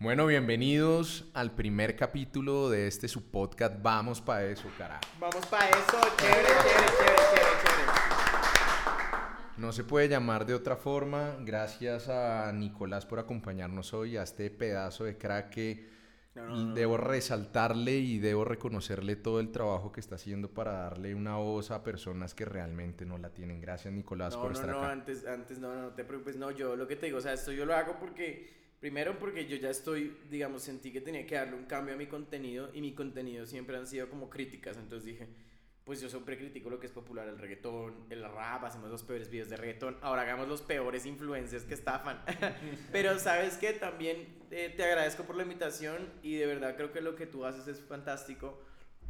Bueno, bienvenidos al primer capítulo de este su podcast Vamos pa' eso, carajo. Vamos pa' eso, chévere, chévere, chévere, chévere, chévere. No se puede llamar de otra forma. Gracias a Nicolás por acompañarnos hoy a este pedazo de crack que No, no, no. debo resaltarle y debo reconocerle todo el trabajo que está haciendo para darle una voz a personas que realmente no la tienen. Gracias Nicolás No, por no, estar no, acá. antes, antes, no, no, no te preocupes, no, yo lo que te digo, o sea, esto yo lo hago porque, primero porque yo ya estoy, digamos, sentí que tenía que darle un cambio a mi contenido y mi contenido siempre han sido como críticas, entonces dije, pues yo siempre critico lo que es popular, el reggaetón, el rap, hacemos los peores videos de reggaetón, ahora hagamos los peores influencers que estafan. Pero sabes que también eh, te agradezco por la invitación y de verdad creo que lo que tú haces es fantástico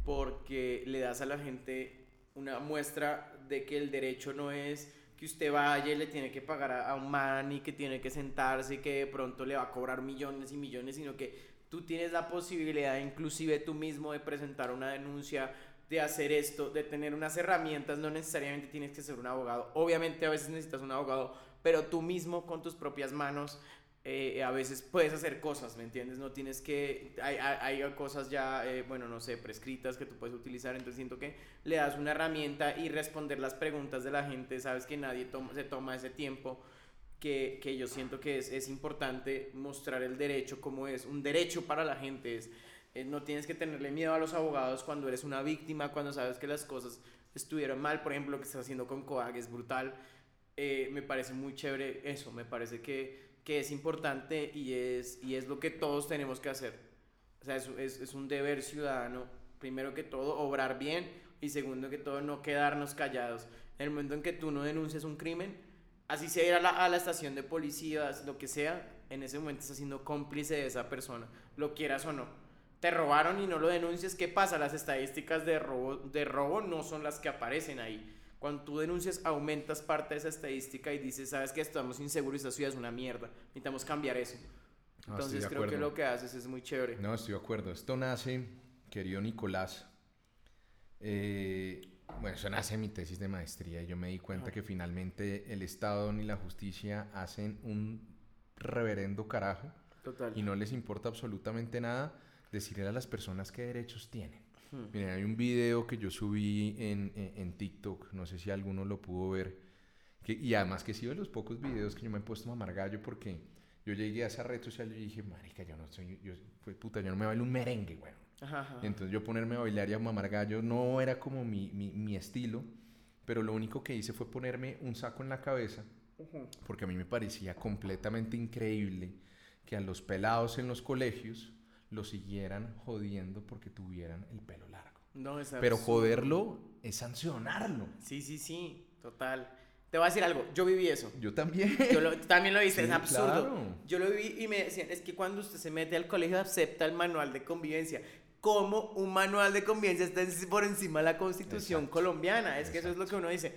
porque le das a la gente una muestra de que el derecho no es que usted vaya y le tiene que pagar a, un man y que tiene que sentarse y que de pronto le va a cobrar millones y millones, sino que tú tienes la posibilidad inclusive tú mismo de presentar una denuncia, de hacer esto, de tener unas herramientas, no necesariamente tienes que ser un abogado, obviamente a veces necesitas un abogado, pero tú mismo con tus propias manos eh, a veces puedes hacer cosas, ¿me entiendes? No tienes que, hay, hay, cosas ya, eh, bueno, no sé, prescritas que tú puedes utilizar, entonces siento que le das una herramienta y responder las preguntas de la gente, sabes que nadie toma, se toma ese tiempo, que, que yo siento que es, es importante mostrar el derecho como es, un derecho para la gente, es, eh, no tienes que tenerle miedo a los abogados cuando eres una víctima, cuando sabes que las cosas estuvieron mal, por ejemplo, lo que estás haciendo con Coag es brutal, eh, me parece muy chévere eso, me parece que que es importante y es, y es lo que todos tenemos que hacer. O sea, es, es, un deber ciudadano, primero que todo, obrar bien y segundo que todo, no quedarnos callados. En el momento en que tú no denuncias un crimen, así sea ir a la, a la estación de policías, lo que sea, en ese momento estás siendo cómplice de esa persona, lo quieras o no. Te robaron y no lo denuncias, ¿qué pasa? Las estadísticas de robo, de robo no son las que aparecen ahí. Cuando tú denuncias, aumentas parte de esa estadística y dices, sabes que estamos inseguros y esta ciudad es una mierda. Necesitamos cambiar eso. No, Entonces creo que lo que haces es muy chévere. No, estoy de acuerdo. Esto nace, querido Nicolás, eh, bueno, eso nace en mi tesis de maestría y yo me di cuenta que finalmente el Estado ni la justicia hacen un reverendo carajo Total. y no les importa absolutamente nada decirle a las personas qué derechos tienen. Hmm. Miren, hay un video que yo subí en, en, en TikTok, no sé si alguno lo pudo ver, que, y además que sí de los pocos videos que yo me he puesto a mamar gallo porque yo llegué a esa red social y dije, marica, yo no soy, yo, pues, puta, yo no me bailo un merengue, bueno. Ajá, ajá. Y entonces yo ponerme a bailar y a mamar gallo no era como mi, mi, mi estilo, pero lo único que hice fue ponerme un saco en la cabeza, porque a mí me parecía completamente increíble que a los pelados en los colegios los siguieran jodiendo porque tuvieran el pelo largo. No, es Pero joderlo es sancionarlo. Sí, sí, sí, total. Te voy a decir algo, yo viví eso. Yo también. Yo lo- también lo viste, Sí, es absurdo. claro. Yo lo vi y me decían, es que cuando usted se mete al colegio acepta el manual de convivencia. ¿Cómo un manual de convivencia está por encima de la constitución Exacto. colombiana? Es que eso es lo que uno dice.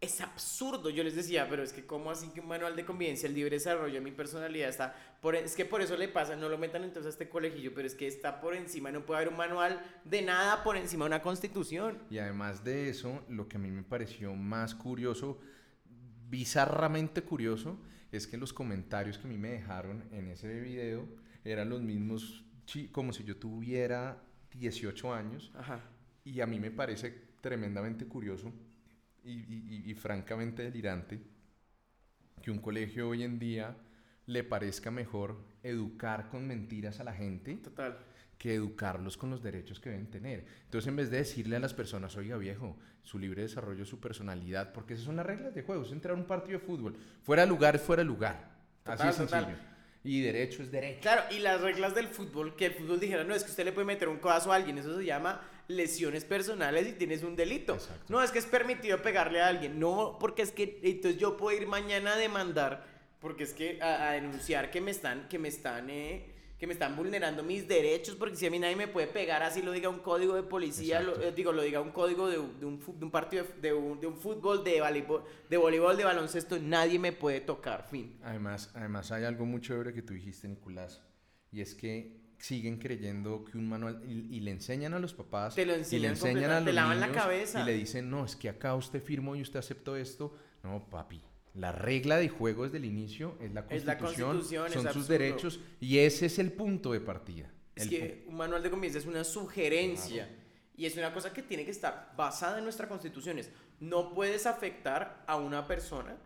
Es absurdo, yo les decía, pero es que ¿cómo así que un manual de convivencia, el libre desarrollo de mi personalidad está por, es que por eso le pasa, no lo metan entonces a este colegio, pero es que está por encima, no puede haber un manual de nada por encima de una constitución. Y además de eso, lo que a mí me pareció más curioso, bizarramente curioso, es que los comentarios que a mí me dejaron en ese video eran los mismos, como si yo tuviera 18 años. Ajá. Y a mí me parece tremendamente curioso y, y- y- y francamente delirante que un colegio hoy en día le parezca mejor educar con mentiras a la gente Total. que educarlos con los derechos que deben tener. Entonces, en vez de decirle a las personas, oiga viejo, su libre desarrollo, su personalidad, porque esas son las reglas de juego, es entrar a un partido de fútbol, fuera lugar es fuera lugar, así de sencillo. Y derecho es derecho. Claro, y las reglas del fútbol, que el fútbol dijera, no, es que usted le puede meter un codazo a alguien, eso se llama lesiones personales y tienes un delito. Exacto. No, es que es permitido pegarle a alguien. No, porque es que entonces yo puedo ir mañana a demandar, porque es que a, a denunciar que me están, que me están, eh, que me están vulnerando mis derechos, porque si a mí nadie me puede pegar, así lo diga un código de policía, lo- eh, digo, lo diga un código de, un- de un, fu- de un partido de, de un, de un fútbol, de voleibol, de voleibol, de baloncesto, nadie me puede tocar, fin. Además, además hay algo muy chévere que tú dijiste, Nicolás, y es que siguen creyendo que un manual y, y le enseñan a los papás Te lo y le enseñan enseñan a los te lavan la niños cabeza. y le dicen no es que acá usted firmó y usted aceptó esto no papi La regla de juego desde el inicio es la Es la constitución, Constitución, es son sus derechos y ese es el punto de partida. Es El que un manual de convivencia es una sugerencia y es una cosa que tiene que estar basada en nuestras constituciones. No puedes afectar a una persona,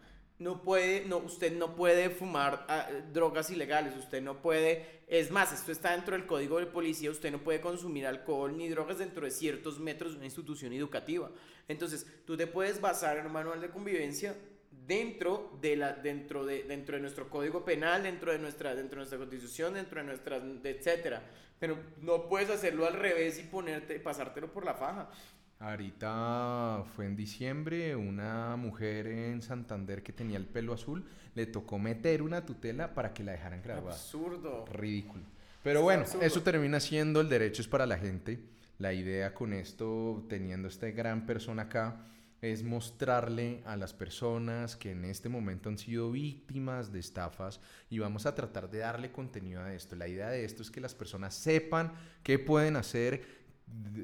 no puede, no, usted no puede fumar ah, drogas ilegales, usted no puede, es más, esto está dentro del código de policía, usted no puede consumir alcohol ni drogas dentro de ciertos metros de una institución educativa. Entonces, tú te puedes basar en un manual de convivencia dentro de la dentro de dentro de nuestro código penal dentro de nuestra dentro de nuestra constitución dentro de nuestras de etcétera pero no puedes hacerlo al revés y ponerte pasártelo por la faja Ahorita fue en diciembre, una mujer en Santander que tenía el pelo azul, le tocó meter una tutela para que la dejaran graduada. absurdo Ridículo. Pero Es bueno, absurdo. eso termina siendo el derecho es para la gente. La idea con esto, teniendo esta gran persona acá, es mostrarle a las personas que en este momento han sido víctimas de estafas y vamos a tratar de darle contenido a esto. La idea de esto es que las personas sepan qué pueden hacer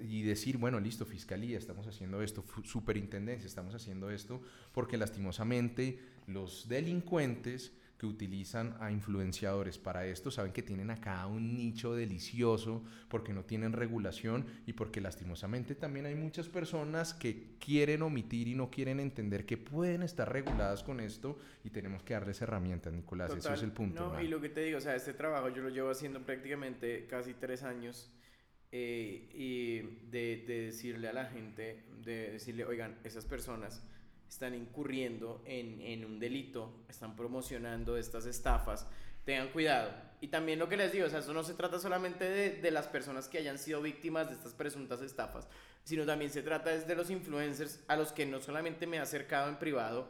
y decir, bueno, listo, fiscalía, estamos haciendo esto, superintendencia, estamos haciendo esto, porque lastimosamente los delincuentes que utilizan a influenciadores para esto saben que tienen acá un nicho delicioso porque no tienen regulación y porque lastimosamente también hay muchas personas que quieren omitir y no quieren entender que pueden estar reguladas con esto y tenemos que darles herramientas, Nicolás, eso Total. es el punto. No, y lo que te digo, o sea, este trabajo yo lo llevo haciendo prácticamente casi tres años. Eh, y de, de decirle a la gente, de decirle, oigan, esas personas están incurriendo en, en un delito, están promocionando estas estafas, tengan cuidado. Y también lo que les digo, o sea, eso no se trata solamente de, de las personas que hayan sido víctimas de estas presuntas estafas, sino también se trata es de los influencers a los que no solamente me he acercado en privado,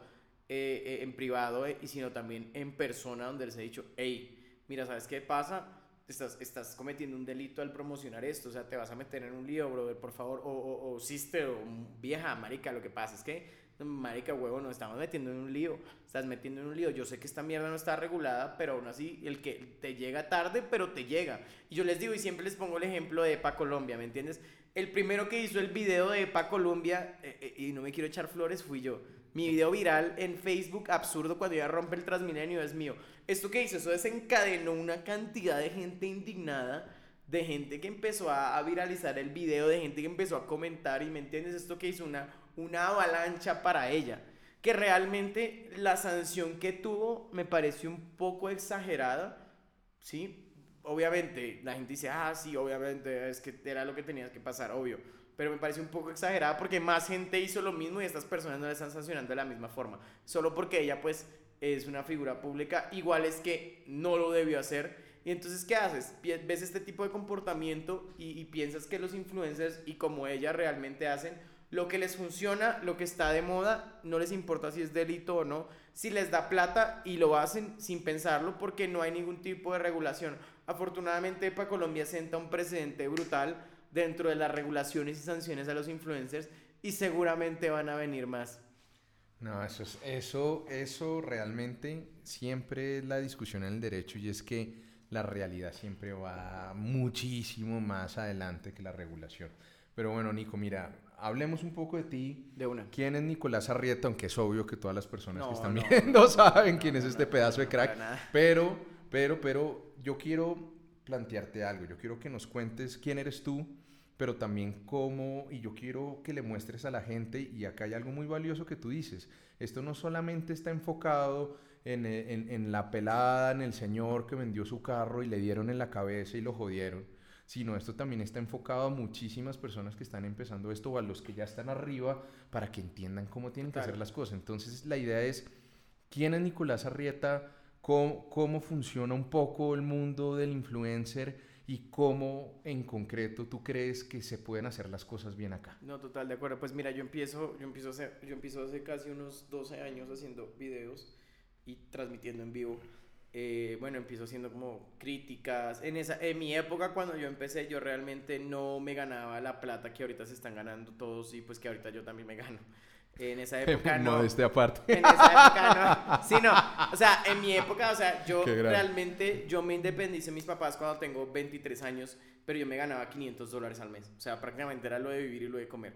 eh, eh, en privado, eh, sino también en persona, donde les he dicho, hey, mira, ¿sabes qué pasa? Estás, estás cometiendo un delito al promocionar esto, o sea, te vas a meter en un lío, brother, por favor, o, o, o sister, o vieja, marica, lo que pasa es que, marica, huevo, nos estamos metiendo en un lío, estás metiendo en un lío, yo sé que esta mierda no está regulada, pero aún así, el que te llega tarde, pero te llega. Y yo les digo, y siempre les pongo el ejemplo de EPA Colombia, ¿me entiendes? El primero que hizo el video de EPA Colombia, eh, eh, y no me quiero echar flores, fui yo. Mi video viral en Facebook, absurdo, cuando ya rompe el Transmilenio, es mío. Esto que hizo, eso desencadenó una cantidad de gente indignada, de gente que empezó a, viralizar el video, de gente que empezó a comentar, y me entiendes, esto que hizo una, una avalancha para ella. Que realmente la sanción que tuvo me pareció un poco exagerada, ¿sí? Obviamente, la gente dice, ah, sí, obviamente, es que era lo que tenía que pasar, obvio. Pero me parece un poco exagerada porque más gente hizo lo mismo y estas personas no le están sancionando de la misma forma. Solo porque ella, pues, es una figura pública, igual es que no lo debió hacer. Y entonces, ¿qué haces? Ves este tipo de comportamiento y, piensas que los influencers y como ella realmente hacen lo que les funciona, lo que está de moda, no les importa si es delito o no, si les da plata y lo hacen sin pensarlo porque no hay ningún tipo de regulación. Afortunadamente para Colombia senta un precedente brutal dentro de las regulaciones y sanciones a los influencers y seguramente van a venir más. No, eso, es, eso, eso realmente siempre es la discusión en el derecho y es que la realidad siempre va muchísimo más adelante que la regulación. Pero bueno, Nico, mira, hablemos un poco de ti. De una. ¿Quién es Nicolás Arrieta? Aunque es obvio que todas las personas que están no, viendo saben quién es este pedazo de crack. Pero, pero, pero, yo quiero plantearte algo. Yo quiero que nos cuentes quién eres tú, pero también cómo, y yo quiero que le muestres a la gente, y acá hay algo muy valioso que tú dices. Esto no solamente está enfocado en, eh, en- en la pelada, en el señor que vendió su carro y le dieron en la cabeza y lo jodieron, sino esto también está enfocado a muchísimas personas que están empezando esto o a los que ya están arriba para que entiendan cómo tienen que hacer las cosas. Entonces la idea es, ¿quién es Nicolás Arrieta? ¿Cómo, cómo funciona un poco el mundo del influencer? Y cómo en concreto tú crees que se pueden hacer las cosas bien acá. No, total, de acuerdo. Pues mira, yo empiezo, yo empiezo, hace, yo empiezo hace casi unos 12 años haciendo videos y transmitiendo en vivo. Eh, bueno, empiezo haciendo como críticas. En, esa, en mi época, cuando yo empecé, yo realmente no me ganaba la plata que ahorita se están ganando todos y pues que ahorita yo también me gano. En esa época no. Modestia aparte. En esa época no. Sí, no. O sea, en mi época, o sea, yo realmente, yo me independicé de mis papás cuando tengo 23 años, pero yo me ganaba 500 dólares al mes. O sea, prácticamente era lo de vivir y lo de comer.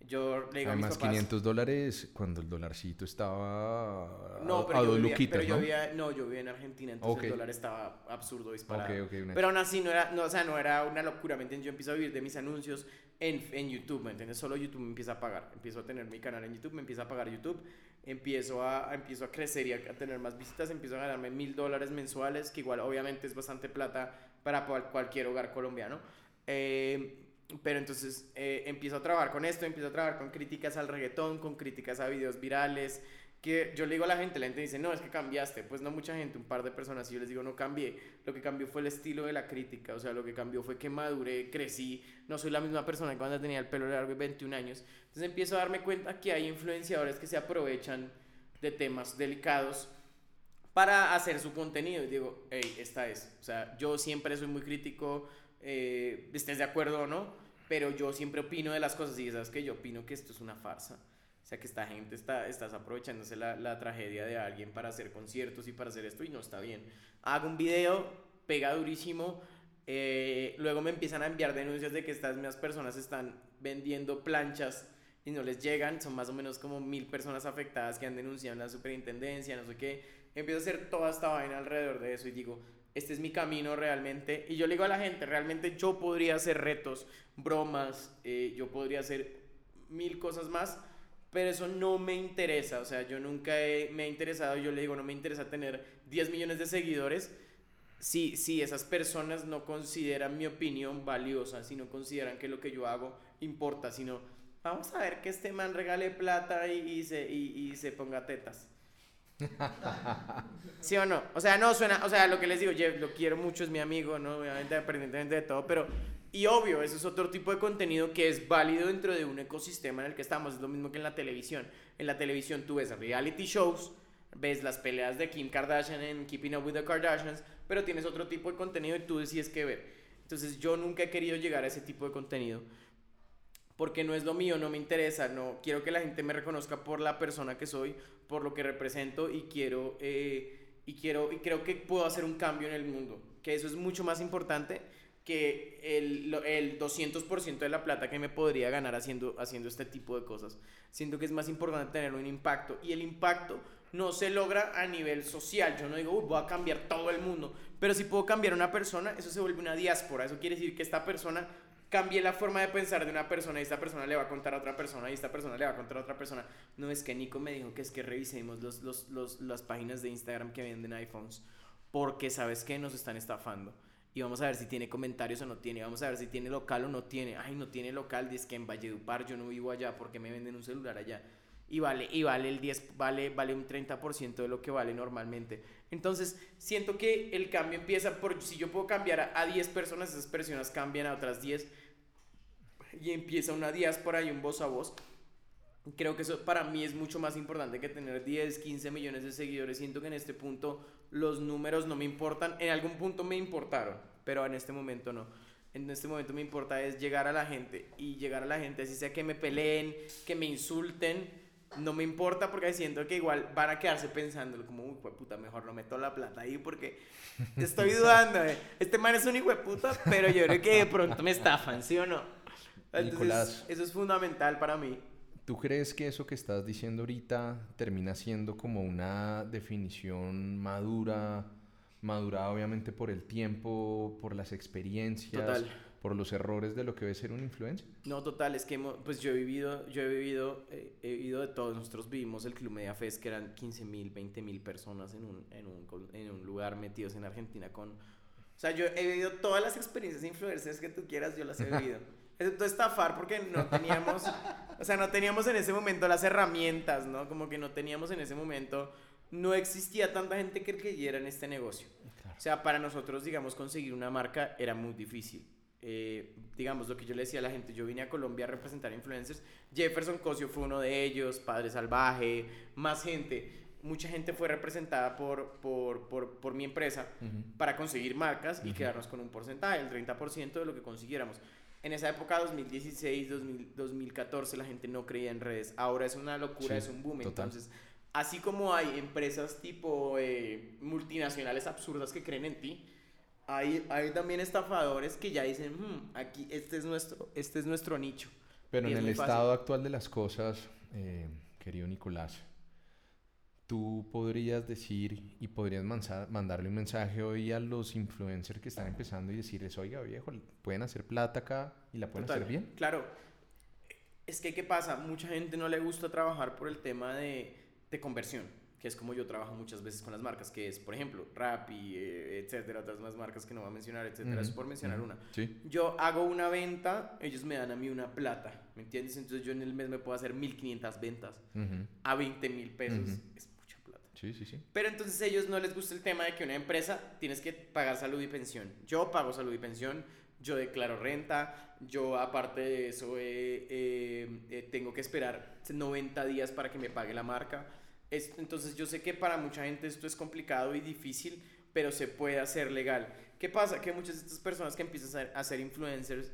Yo le digo a mis Además, papás... 500 dólares cuando el dolarcito estaba No, a, pero, a yo dos vivía, luquitas, pero yo ¿no? vivía, no, yo vivía en Argentina, entonces Ok. el dólar estaba absurdo disparado. Ok, ok, una- Pero aún así no era, no, o sea, no era una locura, ¿me entiendes? Yo empiezo a vivir de mis anuncios en, en YouTube, ¿me entiendes? Solo YouTube me empieza a pagar. Empiezo a tener mi canal en YouTube, me empieza a pagar YouTube, empiezo a, a- empiezo a crecer y a, a tener más visitas, empiezo a ganarme mil dólares mensuales, que igual obviamente es bastante plata para cual- cualquier hogar colombiano. Eh, pero entonces eh, empiezo a trabajar con esto, empiezo a trabajar con críticas al reggaetón, con críticas a videos virales, que yo le digo a la gente, la gente dice, no, es que cambiaste. Pues no mucha gente, un par de personas, y yo les digo, no cambié. Lo que cambió fue el estilo de la crítica, o sea, lo que cambió fue que maduré, crecí, no soy la misma persona que cuando tenía el pelo largo y 21 años. Entonces empiezo a darme cuenta que hay influenciadores que se aprovechan de temas delicados para hacer su contenido. Y digo, hey, esta es. O sea, yo siempre soy muy crítico, eh, estés de acuerdo o no, pero yo siempre opino de las cosas y sabes que yo opino que esto es una farsa. O sea, que esta gente está estás aprovechándose la, tragedia de alguien para hacer conciertos y para hacer esto y no está bien. Hago un video, pega durísimo, eh, luego me empiezan a enviar denuncias de que estas mismas personas están vendiendo planchas y no les llegan, son más o menos como mil personas afectadas que han denunciado en la superintendencia, no sé qué. Empiezo a hacer toda esta vaina alrededor de eso y digo, este es mi camino realmente. Y yo le digo a la gente, realmente yo podría hacer retos, bromas, eh, yo podría hacer mil cosas más, pero eso no me interesa. O sea, yo nunca me he interesado, yo le digo, no me interesa tener 10 millones de seguidores. Si, si esas personas no consideran mi opinión valiosa, si no consideran que lo que yo hago importa, sino vamos a ver que este man regale plata y, se, y se ponga tetas. ¿Sí o no? O sea, no suena, o sea, lo que les digo, Jeff, lo quiero mucho, es mi amigo, ¿no? Obviamente, independientemente de todo, pero, y obvio, eso es otro tipo de contenido que es válido dentro de un ecosistema en el que estamos, es lo mismo que en la televisión. En la televisión tú ves reality shows, ves las peleas de Kim Kardashian en Keeping Up with the Kardashians, pero tienes otro tipo de contenido y tú decides qué ver. Entonces yo nunca he querido llegar a ese tipo de contenido porque no es lo mío, no me interesa, no quiero que la gente me reconozca por la persona que soy, por lo que represento y quiero eh, y quiero y creo que puedo hacer un cambio en el mundo, que eso es mucho más importante que el, el 200% de la plata que me podría ganar haciendo, haciendo este tipo de cosas. Siento que es más importante tener un impacto y el impacto no se logra a nivel social. Yo no digo, "Uy, voy a cambiar todo el mundo, pero si puedo cambiar una persona, eso se vuelve una diáspora. Eso quiere decir que esta persona cambie la forma de pensar de una persona y esta persona le va a contar a otra persona y esta persona le va a contar a otra persona. No es que Nico me dijo que es que revisemos los, los, los- las páginas de Instagram que venden iPhones porque sabes que nos están estafando. Y vamos a ver si tiene comentarios o no tiene. Vamos a ver si tiene local o no tiene. Ay, no tiene local. Dice que en Valledupar yo no vivo allá porque me venden un celular allá. Y vale, y vale el 10, vale, vale un 30% de lo que vale normalmente. Entonces, siento que el cambio empieza por, si yo puedo cambiar a, a 10 personas, esas personas cambian a otras 10 y empieza una diáspora y un voz a voz. Creo que eso para mí es mucho más importante que tener 10, 15 millones de seguidores. Siento que en este punto los números no me importan. En algún punto me importaron, pero en este momento no. En este momento me importa es llegar a la gente y llegar a la gente, así sea que me peleen, que me insulten, no me importa porque siento que igual van a quedarse pensando como, uy, puta, mejor no meto la plata ahí porque estoy dudando. eh. Este man es un hijo de puta, pero yo creo que de pronto me estafan, ¿sí o no? Entonces, Nicolás. eso es fundamental para mí. ¿Tú crees que eso que estás diciendo ahorita termina siendo como una definición madura, madurada obviamente por el tiempo, por las experiencias, Total. por los errores de lo que debe ser un influencer? No, total, es que pues yo he vivido, yo he vivido, eh, he vivido de todos. Nosotros vivimos el Club Media Fest, que eran 15 mil, 20 mil personas en un, en, un, en un lugar metidos en Argentina con... O sea, yo he vivido todas las experiencias influencers que tú quieras, yo las he vivido. Excepto estafar porque no teníamos, o sea, no teníamos en ese momento las herramientas, ¿no? Como que no teníamos en ese momento, no existía tanta gente que creyera en este negocio. O sea, para nosotros, digamos, conseguir una marca era muy difícil. Eh, digamos, lo que yo le decía a la gente, yo vine a Colombia a representar influencers. Jefferson Cosio fue uno de ellos, Padre Salvaje, más gente. Mucha gente fue representada por, por, por, por mi empresa para conseguir marcas y quedarnos con un porcentaje, el 30% de lo que consiguiéramos. En esa época, 2016, 2000, 2014, la gente no creía en redes. Ahora es una locura, Sí, es un boom. total. Entonces, así como hay empresas tipo eh, multinacionales absurdas que creen en ti, hay, hay también estafadores que ya dicen, "Hmm, aquí este es nuestro, este es nuestro nicho. Pero Y en el fácil. estado actual de las cosas, eh, querido Nicolás, tú podrías decir y podrías mandarle un mensaje hoy a los influencers que están empezando y decirles, oiga viejo, pueden hacer plata acá y la pueden Total, hacer bien. Claro. Es que, ¿qué pasa? Mucha gente no le gusta trabajar por el tema de, de conversión, que es como yo trabajo muchas veces con las marcas, que es, por ejemplo, Rappi, eh, etcétera, otras más marcas que no voy a mencionar, etcétera, es por mencionar una. Sí. Yo hago una venta, ellos me dan a mí una plata, ¿me entiendes? Entonces yo en el mes me puedo hacer 1500 ventas a 20 mil pesos, es. Sí. Pero entonces a ellos no les gusta el tema de que una empresa tienes que pagar salud y pensión. Yo pago salud y pensión, yo declaro renta, yo aparte de eso eh, eh, eh, tengo que esperar 90 días para que me pague la marca. Es- entonces yo sé que para mucha gente esto es complicado y difícil, pero se puede hacer legal. ¿Qué pasa? Que muchas de estas personas que empiezan a ser, influencers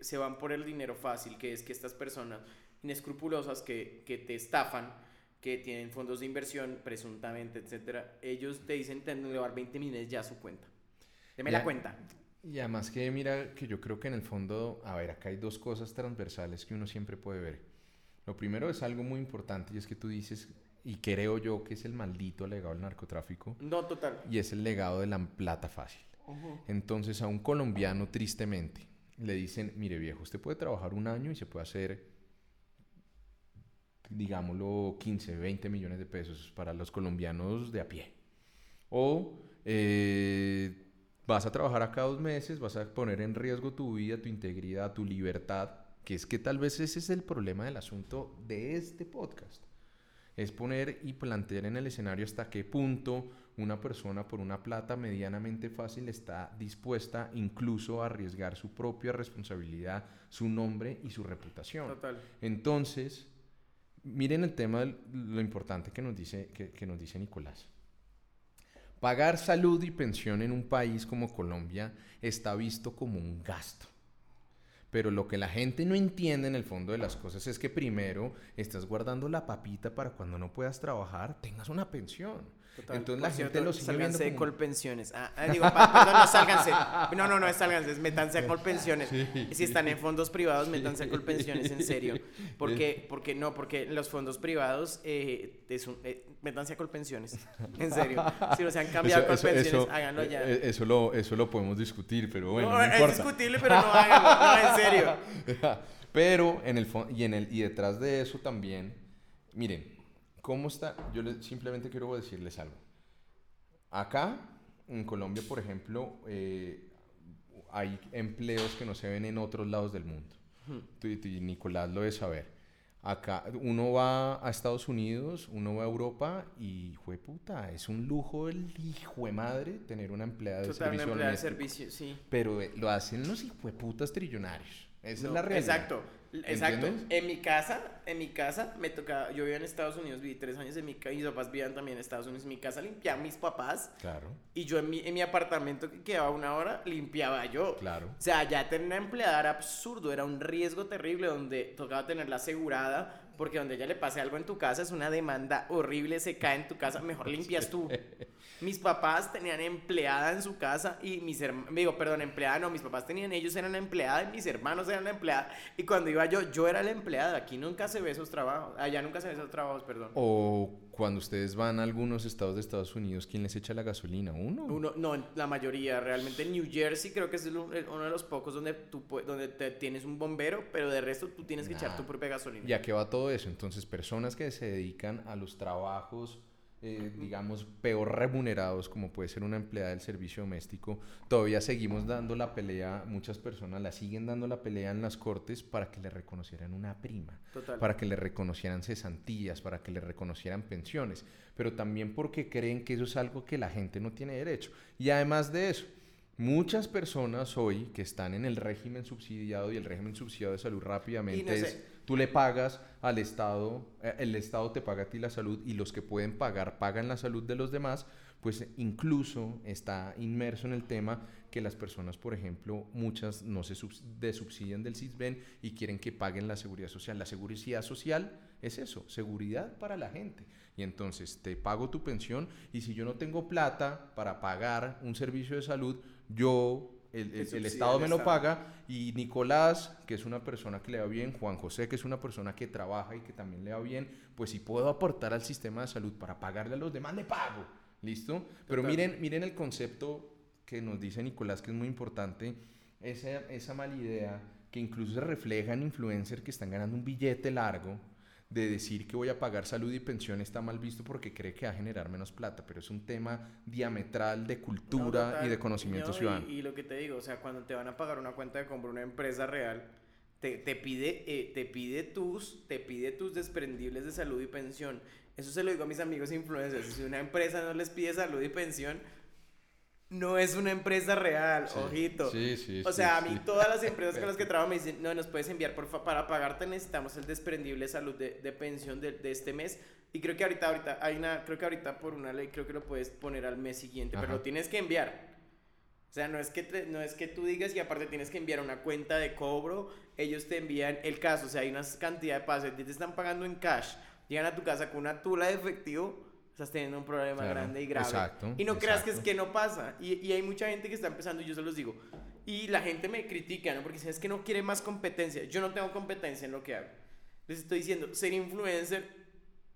se van por el dinero fácil, que es que estas personas inescrupulosas que te estafan, que tienen fondos de inversión, presuntamente, etcétera, ellos te dicen te van a llevar 20 millones ya a su cuenta. Deme Ya. la cuenta. Y además que mira que yo creo que en el fondo, a ver, acá hay dos cosas transversales que uno siempre puede ver. Lo primero es algo muy importante y es que tú dices, y creo yo que es el maldito legado del narcotráfico, No, total. y es el legado de la plata fácil. Entonces a un colombiano tristemente le dicen, mire viejo, usted puede trabajar un año y se puede hacer, digámoslo, 15, 20 millones de pesos para los colombianos de a pie. O eh, vas a trabajar acá dos meses, vas a poner en riesgo tu vida, tu integridad, tu libertad, que es que tal vez ese es el problema del asunto de este podcast. Es poner y plantear en el escenario hasta qué punto una persona por una plata medianamente fácil está dispuesta incluso a arriesgar su propia responsabilidad, su nombre y su reputación. Total. Entonces, miren el tema, lo importante que nos dice, que nos dice Nicolás. Pagar salud y pensión en un país como Colombia está visto como un gasto. Pero lo que la gente no entiende en el fondo de las cosas es que primero estás guardando la papita para cuando no puedas trabajar, tengas una pensión. Total. Entonces la gente lo sigue viendo de como... Colpensiones. Ah, ah, digo, perdón, no sálganse. No, no, no, es sálganse, es métanse a Colpensiones. Y si están en fondos privados, métanse a Colpensiones, en serio. Porque, porque no, porque los fondos privados, eh, es un, eh, métanse a Colpensiones. En serio. Si no se han cambiado a Eso- eso- Colpensiones, eso- háganlo ya. eh, Eso lo, eso lo podemos discutir, pero bueno, no, no, es importa. discutible, pero no háganlo. No, en serio. Pero en el y en el y detrás de eso también, miren, cómo está. Yo le- simplemente quiero decirles algo. Acá en Colombia, por ejemplo, eh, hay empleos que no se ven en otros lados del mundo. Tú, tú y Nicolás lo debe saber. Acá uno va a Estados Unidos, uno va a Europa y, puta, es un lujo el hijo de madre tener una empleada de Total, una servicio empleada de servicio, sí. Pero eh, lo hacen los hijueputas trillonarios. Esa No, es la realidad. Exacto, exacto. ¿Entiendes? En mi casa, en mi casa me tocaba, yo vivía en Estados Unidos, viví tres años en mi casa, mis papás vivían también en Estados Unidos, en mi casa limpiaban mis papás Claro, y yo en mi, en mi apartamento que quedaba una hora, limpiaba yo. claro. O sea, ya tener una empleada era absurdo, era un riesgo terrible donde tocaba tenerla asegurada, porque donde ella le pase algo en tu casa es una demanda horrible, se cae en tu casa, mejor limpias tú. Mis papás tenían empleada en su casa y mis hermanos, digo, perdón, empleada no, mis papás tenían, ellos eran la empleada y mis hermanos eran la empleada. Y cuando iba yo, yo era la empleada. Aquí nunca se ve esos trabajos, allá nunca se ve esos trabajos, perdón. O cuando ustedes van a algunos estados de Estados Unidos, ¿quién les echa la gasolina? ¿Uno? Uno, no, la mayoría, realmente en New Jersey creo que es el- el- uno de los pocos donde tú donde te tienes un bombero, pero de resto tú tienes que echar tu propia gasolina. ¿Y a qué va todo eso? Entonces, personas que se dedican a los trabajos, eh, digamos, peor remunerados, como puede ser una empleada del servicio doméstico, todavía seguimos dando la pelea, muchas personas la siguen dando la pelea en las cortes para que le reconocieran una prima. Total. para que le reconocieran cesantías, para que le reconocieran pensiones, pero también porque creen que eso es algo que la gente no tiene derecho. Y además de eso, muchas personas hoy que están en el régimen subsidiado y el régimen subsidiado de salud rápidamente Y no sé. Tú le pagas al Estado, eh, el Estado te paga a ti la salud y los que pueden pagar pagan la salud de los demás, pues incluso está inmerso en el tema que las personas, por ejemplo, muchas no se subs- desubsidian del CISBEN y quieren que paguen la seguridad social. La seguridad social es eso, seguridad para la gente. Y entonces te pago tu pensión y si yo no tengo plata para pagar un servicio de salud, yo el, el, Estado me lo paga y Nicolás, que es una persona que le va bien, Juan José, que es una persona que trabaja y que también le va bien, pues si puedo aportar al sistema de salud para pagarle a los demás, le pago. ¿Listo? Pero miren, miren el concepto que nos dice Nicolás, que es muy importante, esa, esa mala idea que incluso se refleja en influencers que están ganando un billete largo de decir que voy a pagar salud y pensión está mal visto porque cree que va a generar menos plata, pero es un tema diametral de cultura y de conocimiento ciudadano. Y, lo que te digo, o sea, cuando te van a pagar una cuenta de compra una empresa real, te, te pide, eh, te, pide tus, te pide tus desprendibles de salud y pensión. Eso se lo digo a mis amigos influencers. Si una empresa no les pide salud y pensión, no es una empresa real, ojito. Sí, sí, o sea, a mí todas las empresas con las que trabajo me dicen, no, nos puedes enviar, por para pagarte necesitamos el desprendible salud de, de pensión de, de, este mes. Y creo que ahorita, ahorita, hay una, creo que ahorita por una ley, creo que lo puedes poner al mes siguiente, pero lo tienes que enviar. O sea, no es, que no es que tú digas y aparte tienes que enviar una cuenta de cobro, ellos te envían el caso, o sea, hay una cantidad de pasos, te están pagando en cash, llegan a tu casa con una tula de efectivo, estás teniendo un problema grande y grave. Exacto, y no creas que es que no pasa. Y, y, hay mucha gente que está empezando, y yo se los digo. Y la gente me critica, ¿no? Porque dice, es que no quiere más competencia. Yo no tengo competencia en lo que hago. Les estoy diciendo, ser influencer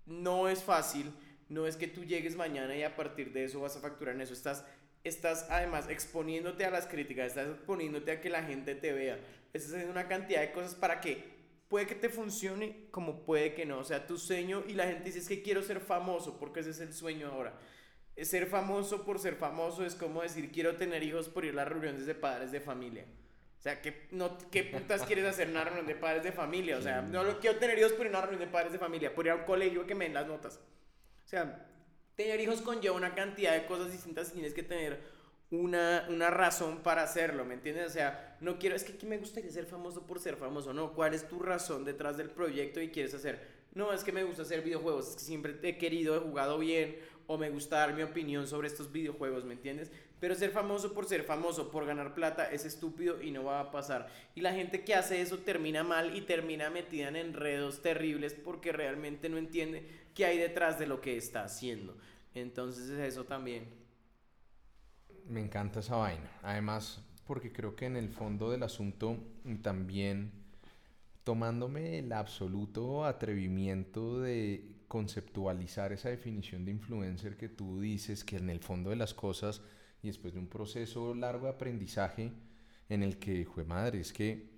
no es fácil. No es que tú llegues mañana y a partir de eso vas a facturar en eso. Estás, estás además exponiéndote a las críticas, estás exponiéndote a que la gente te vea. Estás haciendo una cantidad de cosas para que puede que te funcione como puede que no. O sea, tu sueño y la gente dice es que quiero ser famoso porque ese es el sueño ahora. Ser famoso por ser famoso es como decir quiero tener hijos por ir a las reuniones de padres de familia. O sea, ¿qué, no, ¿qué putas quieres hacer en una reunión de padres de familia? O sea, no lo quiero tener hijos por ir a una reunión de padres de familia, por ir a un colegio que me den las notas. O sea, tener hijos conlleva una cantidad de cosas distintas y tienes que tener una, una razón para hacerlo, ¿me entiendes? O sea, no quiero, es que aquí me gustaría ser famoso por ser famoso, no, ¿cuál es tu razón detrás del proyecto y quieres hacer? No, es que me gusta hacer videojuegos, es que siempre he querido, he jugado bien, o me gusta dar mi opinión sobre estos videojuegos, ¿me entiendes? Pero ser famoso por ser famoso, por ganar plata, es estúpido y no va a pasar. Y la gente que hace eso termina mal y termina metida en enredos terribles porque realmente no entiende qué hay detrás de lo que está haciendo. Entonces eso también. Me encanta esa vaina. Además, porque creo que en el fondo del asunto también tomándome el absoluto atrevimiento de conceptualizar esa definición de influencer que tú dices, que en el fondo de las cosas y después de un proceso largo de aprendizaje en el que, fue madre, es que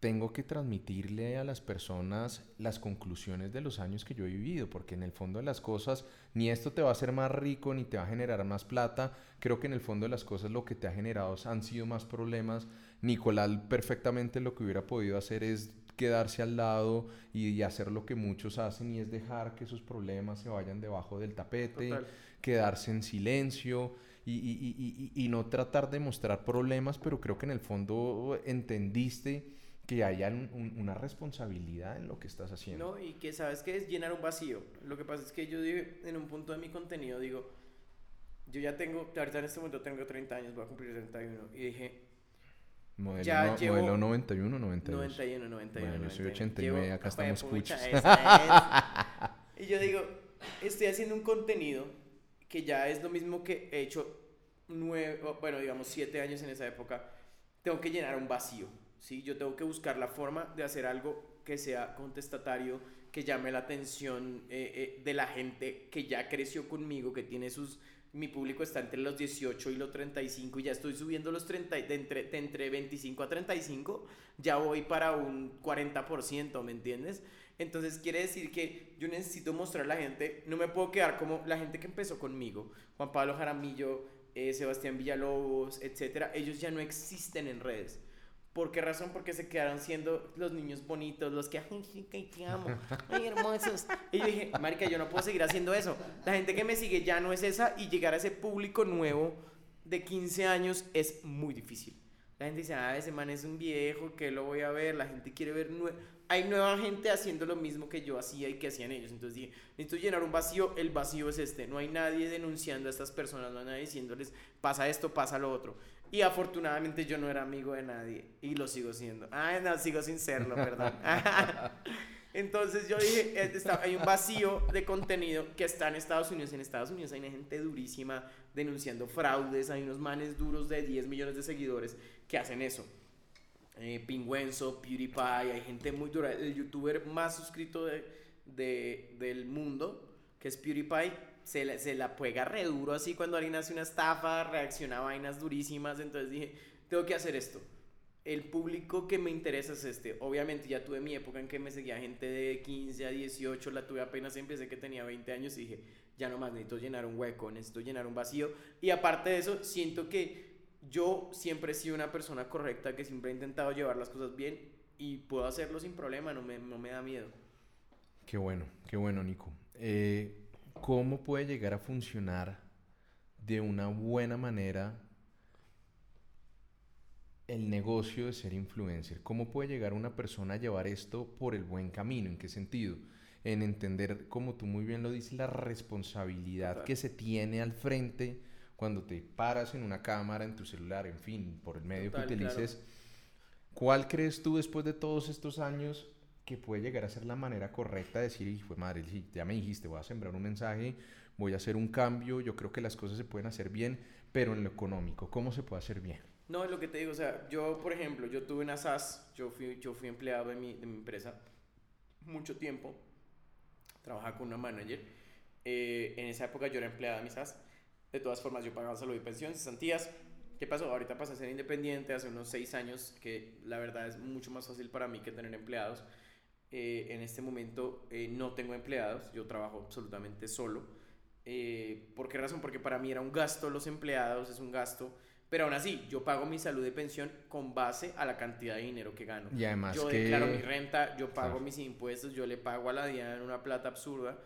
tengo que transmitirle a las personas las conclusiones de los años que yo he vivido, porque en el fondo de las cosas ni esto te va a hacer más rico ni te va a generar más plata, creo que en el fondo de las cosas lo que te ha generado han sido más problemas. Nicolás perfectamente lo que hubiera podido hacer es quedarse al lado y, hacer lo que muchos hacen y es dejar que esos problemas se vayan debajo del tapete, quedarse en silencio. Y, y, y, y no tratar de mostrar problemas, pero creo que en el fondo entendiste que haya una responsabilidad en lo que estás haciendo. No, y que sabes que es llenar un vacío. Lo que pasa es que yo digo, en un punto de mi contenido digo, yo ya tengo, ahorita en este momento tengo 30 años, voy a cumplir 31, y dije... Modelo, ya no, llevo, modelo 91 92. 91, 91. Bueno, yo soy 89, acá estamos puchos. y yo digo, estoy haciendo un contenido que ya es lo mismo que he hecho nueve, bueno, digamos siete años en esa época. Tengo que llenar un vacío ¿sí? Yo tengo que buscar la forma de hacer algo que sea contestatario, que llame la atención eh, eh, de la gente que ya creció conmigo, que tiene sus... Mi público está entre los 18 y los 35 y ya estoy subiendo los 30, de entre, de entre 25 a 35, ya voy para un 40%, ¿me entiendes? Entonces quiere decir que yo necesito mostrar a la gente, no me puedo quedar como la gente que empezó conmigo, Juan Pablo Jaramillo, eh, Sebastián Villalobos, etcétera, ellos ya no existen en redes ¿Por qué razón? Porque se quedaron siendo los niños bonitos, los que, ay, te amo, ay, hermosos. Y yo dije, marica, yo no puedo seguir haciendo eso. La gente que me sigue ya no es esa y llegar a ese público nuevo de 15 años es muy difícil. La gente dice, ah, ese man es un viejo, que lo voy a ver. La gente quiere ver. Hay nueva gente haciendo lo mismo que yo hacía y que hacían ellos. Entonces dije, necesito llenar un vacío. El vacío es este. No hay nadie denunciando a estas personas, no hay nadie diciéndoles, pasa esto, pasa lo otro. Y afortunadamente yo no era amigo de nadie y lo sigo siendo. Ah, no, sigo sin serlo, perdón. Entonces yo dije, eh, está- hay un vacío de contenido que está en Estados Unidos. En Estados Unidos hay una gente durísima denunciando fraudes, hay unos manes duros de 10 millones de seguidores que hacen eso. Eh, Pingüenzo, PewDiePie, hay gente muy dura. El youtuber más suscrito de, de- del mundo, que es PewDiePie, se la, se la pega re duro así cuando alguien hace una estafa, reacciona a vainas durísimas. Entonces dije, tengo que hacer esto. El público que me interesa es este. Obviamente ya tuve mi época en que me seguía gente de 15 a 18, la tuve apenas empecé que tenía 20 años y dije, ya no más, necesito llenar un hueco, necesito llenar un vacío. Y aparte de eso, siento que yo siempre he sido una persona correcta, que siempre he intentado llevar las cosas bien y puedo hacerlo sin problema, no me, no me da miedo. Qué bueno, qué bueno, Nico. Eh, ¿Cómo puede llegar a funcionar de una buena manera el negocio de ser influencer? ¿Cómo puede llegar una persona a llevar esto por el buen camino? ¿En qué sentido? En entender, como tú muy bien lo dices, la responsabilidad Total. que se tiene al frente cuando te paras en una cámara, en tu celular, en fin, por el medio Total, que claro. utilices. ¿Cuál crees tú después de todos estos años que puede llegar a ser la manera correcta de decir, hijo de madre, ya me dijiste, voy a sembrar un mensaje, voy a hacer un cambio, yo creo que las cosas se pueden hacer bien, pero en lo económico, ¿cómo se puede hacer bien? No, es lo que te digo, o sea, yo, por ejemplo, yo tuve una SAS, yo fui, yo fui empleado de mi, de mi empresa mucho tiempo, trabajaba con una manager, eh, en esa época yo era empleada de mi SAS, de todas formas yo pagaba salud y pensión, cesantías, ¿qué pasó? Ahorita pasé a ser independiente hace unos seis años, que la verdad es mucho más fácil para mí que tener empleados, Eh, en este momento eh, no tengo empleados, yo trabajo absolutamente solo, eh, ¿por qué razón? Porque para mí era un gasto los empleados, es un gasto, pero aún así, yo pago mi salud de pensión con base a la cantidad de dinero que gano. Y además yo que... declaro mi renta, yo pago Claro. mis impuestos, yo le pago a la DIAN una plata absurda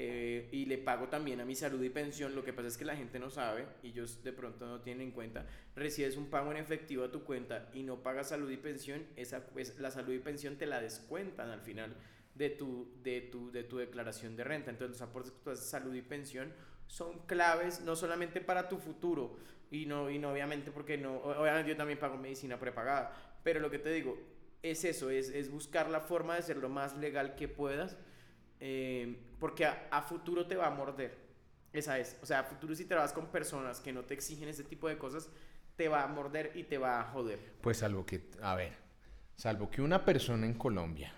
eh, y le pago también a mi salud y pensión. Lo que pasa es que la gente no sabe y ellos de pronto no tienen en cuenta. Recibes un pago en efectivo a tu cuenta y no pagas salud y pensión, esa, pues, la salud y pensión te la descuentan al final de tu, de, tu, de tu declaración de renta. Entonces los aportes que tú haces salud y pensión son claves no solamente para tu futuro y no, y no obviamente porque no, obviamente yo también pago medicina prepagada, pero lo que te digo es eso, es, es buscar la forma de ser lo más legal que puedas, eh, porque a, a futuro te va a morder, esa es, o sea, a futuro si trabajas con personas que no te exigen ese tipo de cosas, te va a morder y te va a joder. Pues salvo que, a ver, salvo que una persona en Colombia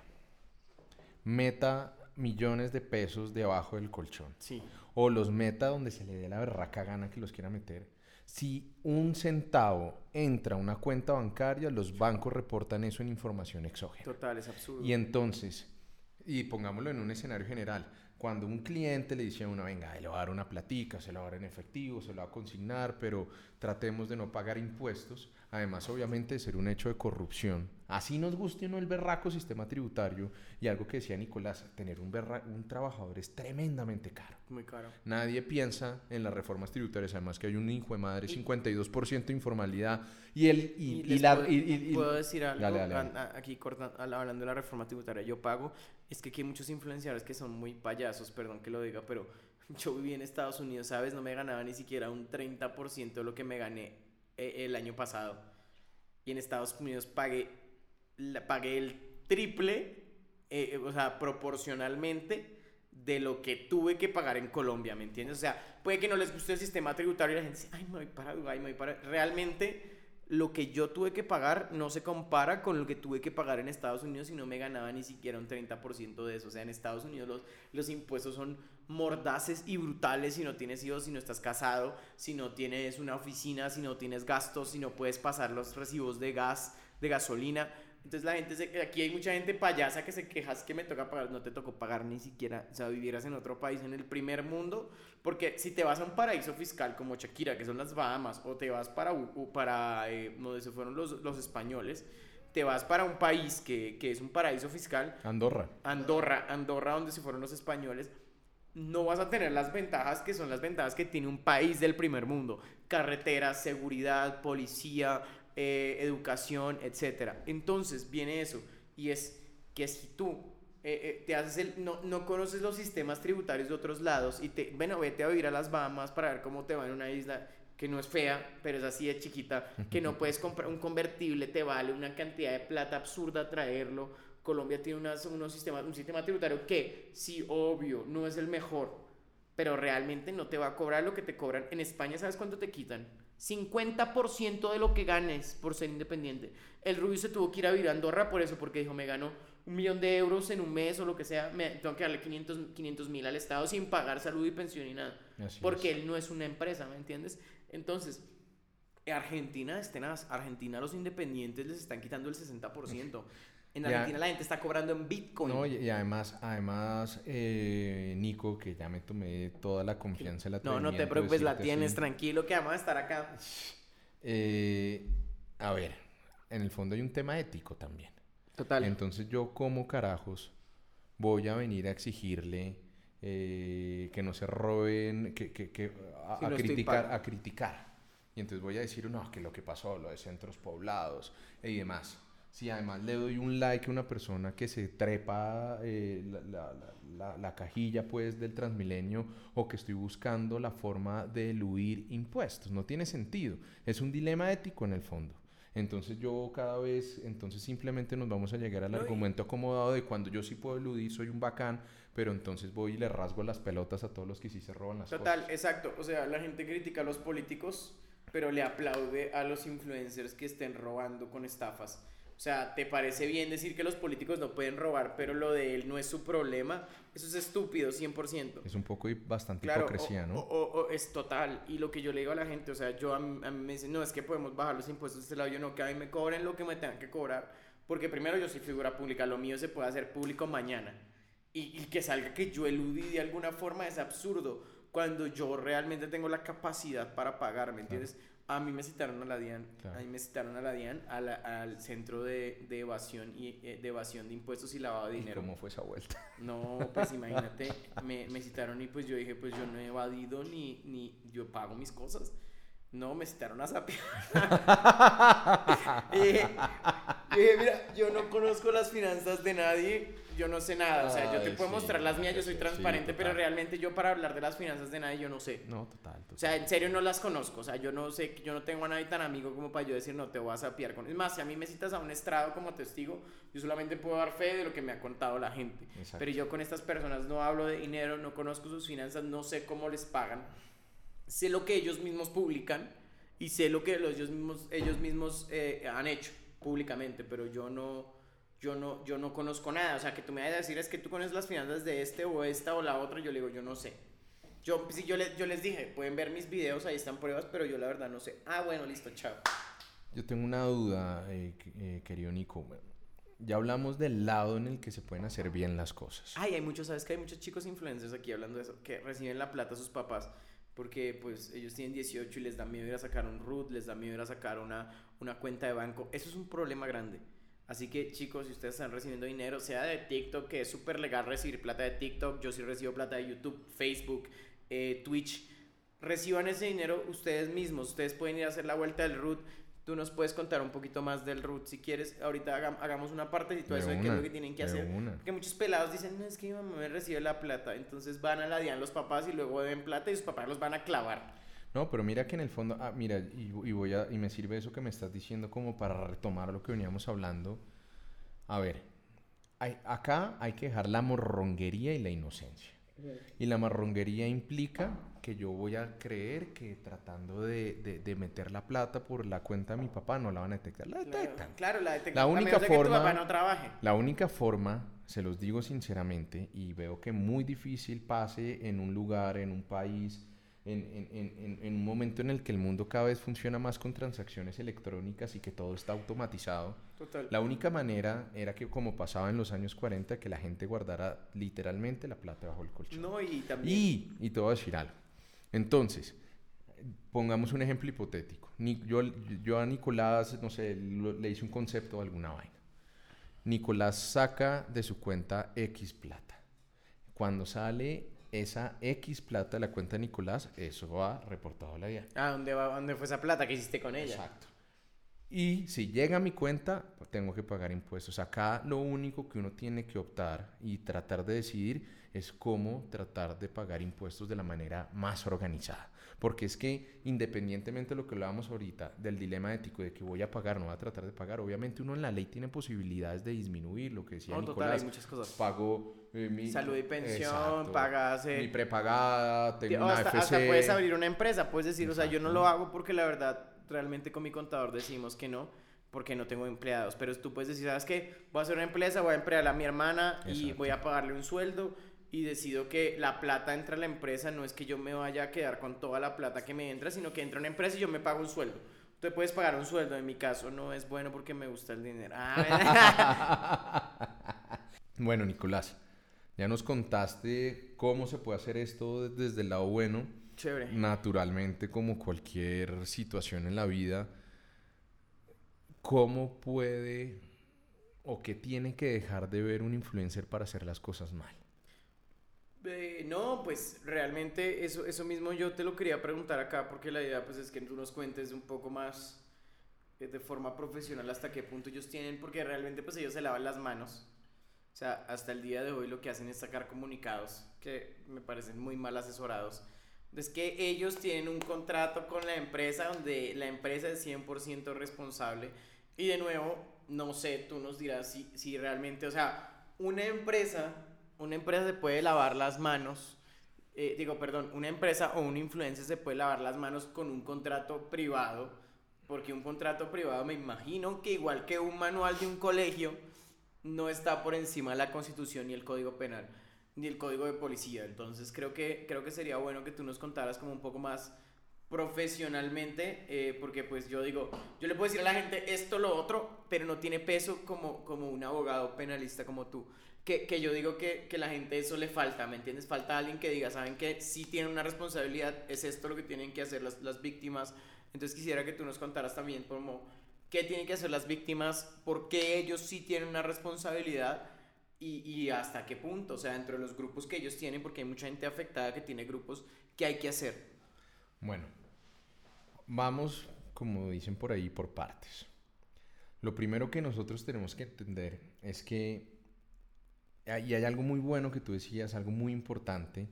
meta millones de pesos debajo del colchón Sí, o los meta donde se le dé la berraca gana que los quiera meter. Si un centavo entra a una cuenta bancaria, los bancos reportan eso en información exógena. total, es absurdo. Y entonces, y pongámoslo en un escenario general, cuando un cliente le dice a uno, venga, le va a dar una platica, se lo va a dar en efectivo, se lo va a consignar, pero tratemos de no pagar impuestos, además obviamente de ser un hecho de corrupción, así nos guste o no el berraco sistema tributario, y algo que decía Nicolás, tener un, berra- un trabajador es tremendamente caro. Muy caro. Nadie piensa en las reformas tributarias, además que hay un hijo de madre, Y- 52% de informalidad, y el... Y, y la, puedo, y- y- y- puedo decir algo Dale, dale, dale. Aquí corta- hablando de la reforma tributaria yo pago es que aquí hay muchos influenciadores que son muy payasos perdón que lo diga pero yo viví en Estados Unidos sabes no me ganaba ni siquiera un 30% de lo que me gané eh, el año pasado. Y en Estados Unidos pagué el triple eh, eh, o sea proporcionalmente de lo que tuve que pagar en Colombia, ¿me entiendes? O sea, puede que no les guste el sistema tributario y la gente dice, ay, me voy para Dubái, me voy para... Realmente, lo que yo tuve que pagar no se compara con lo que tuve que pagar en Estados Unidos y no me ganaba ni siquiera un 30% de eso. O sea, en Estados Unidos los, los impuestos son mordaces y brutales si no tienes hijos, si no estás casado, si no tienes una oficina, si no tienes gastos, si no puedes pasar los recibos de gas, de gasolina. Entonces la gente, se, aquí hay mucha gente payasa que se quejas que me toca pagar, no te tocó pagar ni siquiera, o sea, vivieras en otro país, en el primer mundo, porque si te vas a un paraíso fiscal como Shakira, que son las Bahamas, o te vas para, para eh, donde se fueron los, los españoles, te vas para un país que, que es un paraíso fiscal, Andorra. Andorra, Andorra donde se fueron los españoles, no vas a tener las ventajas que son las ventajas que tiene un país del primer mundo. Carreteras, seguridad, policía, eh, educación, etc. Entonces viene eso y es que si tú eh, eh, te haces el, no, no conoces los sistemas tributarios de otros lados y te, bueno, vete a vivir a las Bahamas para ver cómo te va en una isla que no es fea, pero es así de chiquita, que no puedes comprar un convertible, te vale una cantidad de plata absurda traerlo. Colombia tiene unas, unos sistemas, un sistema tributario que, sí, obvio, no es el mejor, pero realmente no te va a cobrar lo que te cobran. En España, ¿sabes cuánto te quitan? 50% de lo que ganes por ser independiente. El Rubio se tuvo que ir a vivir a Andorra por eso, porque dijo, me gano un millón de euros en un mes o lo que sea, me tengo que darle 500 mil al Estado sin pagar salud y pensión y nada. porque él no es una empresa, ¿me entiendes? Entonces, Argentina, estén Argentina los independientes les están quitando el 60%. En Argentina la gente está cobrando en Bitcoin. No, y, además, además eh, Nico, que ya me tomé toda la confianza en la No, no te preocupes, la tienes, tranquilo, que vamos a estar acá. Eh, a ver, en el fondo hay un tema ético también. Total. Entonces yo como carajos voy a venir a exigirle eh, que no se roben, que, que, que a, criticar, a criticar. Y entonces voy a decir, no, que lo que pasó, lo de centros poblados y demás. Si además le doy un like a una persona que se trepa eh, la, la, la, cajilla pues del Transmilenio o que estoy buscando la forma de eludir impuestos, no tiene sentido. Es un dilema ético en el fondo. Entonces yo cada vez, entonces simplemente nos vamos a llegar al argumento acomodado de cuando yo sí puedo eludir, soy un bacán, pero entonces voy y le rasgo las pelotas a todos los que sí se roban las Total, exacto. O sea, la gente critica a los políticos, pero le aplaude a los influencers que estén robando con estafas. O sea, ¿te parece bien decir que los políticos no pueden robar, pero lo de él no es su problema? Eso es estúpido, 100%. Es un poco y bastante hipocresía, ¿no? O, es total. Y lo que yo le digo a la gente, o sea, yo a mí, me dicen, no, es que podemos bajar los impuestos de este lado. Yo no, que a mí me cobren lo que me tengan que cobrar. Porque primero yo soy figura pública, lo mío se puede hacer público mañana. Y, y que salga que yo eludí de alguna forma es absurdo. Cuando yo realmente tengo la capacidad para pagar, ¿me entiendes? A mí me citaron a la DIAN, a mí me citaron a la DIAN, al centro de, de evasión y eh, de evasión de impuestos y lavado de dinero. ¿Y ¿Cómo fue esa vuelta? No, pues imagínate, me, me citaron y pues yo dije, pues yo no he evadido ni, ni yo pago mis cosas. No, me citaron a sapiar. y dije, mira, yo no conozco las finanzas de nadie, yo no sé nada. O sea, yo te puedo mostrar las mías, yo soy transparente, pero realmente yo para hablar de las finanzas de nadie, yo no sé. No, total, O sea, en serio no las conozco. O sea, yo no sé, yo no tengo a nadie tan amigo como para yo decir, no, te voy a sapiar con. Es más, si a mí me citas a un estrado como testigo, yo solamente puedo dar fe de lo que me ha contado la gente. Pero yo con estas personas no hablo de dinero, no conozco sus finanzas, no sé cómo les pagan sé lo que ellos mismos publican y sé lo que los, ellos mismos, ellos mismos eh, han hecho públicamente, pero yo no, yo, no, yo no conozco nada. O sea, que tú me vayas a decir es que tú conoces las finanzas de este o esta o la otra, yo le digo, yo no sé. Yo, sí, yo, yo les dije, pueden ver mis videos, ahí están pruebas, pero yo la verdad no sé. Ah, bueno, listo, chao. Yo tengo una duda, eh, eh, querido Nico. Ya hablamos del lado en el que se pueden hacer bien las cosas. Ay, hay muchos, ¿sabes que hay muchos chicos influencers aquí hablando de eso? Que reciben la plata a sus papás porque pues ellos tienen 18 y les da miedo ir a sacar un root, les da miedo ir a sacar una, una cuenta de banco. Eso es un problema grande. Así que chicos, si ustedes están recibiendo dinero, sea de TikTok, que es súper legal recibir plata de TikTok, yo sí recibo plata de YouTube, Facebook, eh, Twitch, reciban ese dinero ustedes mismos, ustedes pueden ir a hacer la vuelta del root, tú nos puedes contar un poquito más del root si quieres. Ahorita hagamos una parte y todo eso de qué es lo que tienen que hacer. Porque muchos pelados dicen, no, es que mi mamá me recibe la plata. Entonces van a la DIAN los papás y luego deben plata y sus papás los van a clavar. No, pero mira que en el fondo, ah, mira, y, voy a, y me sirve eso que me estás diciendo como para retomar lo que veníamos hablando. A ver, hay, acá hay que dejar la morronguería y la inocencia. Y la marronguería implica que yo voy a creer que tratando de, de, meter la plata por la cuenta de mi papá no la van a detectar. La detectan. Claro, la detectan. La única forma, no trabaje. La única forma, se los digo sinceramente, y veo que muy difícil pase en un lugar, en un país, en, en, en, un momento en el que el mundo cada vez funciona más con transacciones electrónicas y que todo está automatizado. Total. La única manera era que, como pasaba en los años 40, que la gente guardara literalmente la plata bajo el colchón. No, y también... Y, y te voy a decir algo. Entonces, pongamos un ejemplo hipotético. Yo, yo a Nicolás, no sé, le hice un concepto o alguna vaina. Nicolás saca de su cuenta X plata. Cuando sale esa X plata de la cuenta de Nicolás, eso va reportado a la DIAN. Ah, ¿dónde, va, ¿dónde fue esa plata que hiciste con ella? Exacto. Y si llega a mi cuenta, pues tengo que pagar impuestos. Acá lo único que uno tiene que optar y tratar de decidir es cómo tratar de pagar impuestos de la manera más organizada. Porque es que independientemente de lo que hablábamos ahorita, del dilema ético de que voy a pagar, no voy a tratar de pagar, obviamente uno en la ley tiene posibilidades de disminuir lo que decía No, Nicolás. total, hay muchas cosas. Pago eh, mi Salud y pensión, Exacto. pagas... eh, mi prepagada, tengo una hasta, AFC. hasta puedes abrir una empresa, puedes decir, o sea, yo no lo hago porque la verdad, realmente con mi contador decimos que no, porque no tengo empleados, pero tú puedes decir, ¿sabes qué? Voy a hacer una empresa, voy a emplear a mi hermana y voy a pagarle un sueldo y decido que la plata entra a la empresa, no es que yo me vaya a quedar con toda la plata que me entra, sino que entra a una empresa y yo me pago un sueldo. Tú puedes pagar un sueldo, en mi caso no es bueno porque me gusta el dinero. Ah, Bueno, Nicolás, ya nos contaste cómo se puede hacer esto desde el lado bueno. Chévere. Naturalmente, como cualquier situación en la vida, ¿cómo puede o qué tiene que dejar de ver un influencer para hacer las cosas mal? Eh, no, pues realmente eso, eso mismo yo te lo quería preguntar acá porque la idea pues es que tú nos cuentes un poco más eh, de forma profesional hasta qué punto ellos tienen, porque realmente pues ellos se lavan las manos. O sea, hasta el día de hoy lo que hacen es sacar comunicados que me parecen muy mal asesorados. Es que ellos tienen un contrato con la empresa donde la empresa es 100% responsable. Y de nuevo, no sé, tú nos dirás si, si realmente, o sea, una empresa, una empresa se puede lavar las manos, eh, digo, perdón, una empresa o un influencer se puede lavar las manos con un contrato privado, porque un contrato privado me imagino que igual que un manual de un colegio, no está por encima de la constitución ni el código penal ni el código de policía. Entonces creo que creo que sería bueno que tú nos contaras como un poco más profesionalmente eh, porque pues yo digo yo le puedo decir a la gente esto lo otro pero no tiene peso como como un abogado penalista como tú. Que, que yo digo que, que la gente eso le falta me entiendes falta alguien que diga saben que sí tienen una responsabilidad es esto lo que tienen que hacer las, las víctimas entonces quisiera que tú nos contaras también como qué tienen que hacer las víctimas, por qué ellos sí tienen una responsabilidad y, hasta qué punto, o sea, dentro de los grupos que ellos tienen, porque hay mucha gente afectada que tiene grupos, ¿qué hay que hacer? Bueno, vamos, como dicen por ahí, por partes. Lo primero que nosotros tenemos que entender es que, y hay algo muy bueno que tú decías, algo muy importante,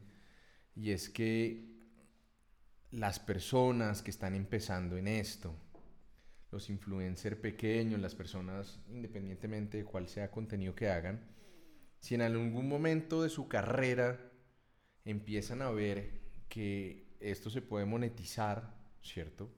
y es que las personas que están empezando en esto, los influencers pequeños, las personas, independientemente de cuál sea contenido que hagan, si en algún momento de su carrera empiezan a ver que esto se puede monetizar, ¿cierto?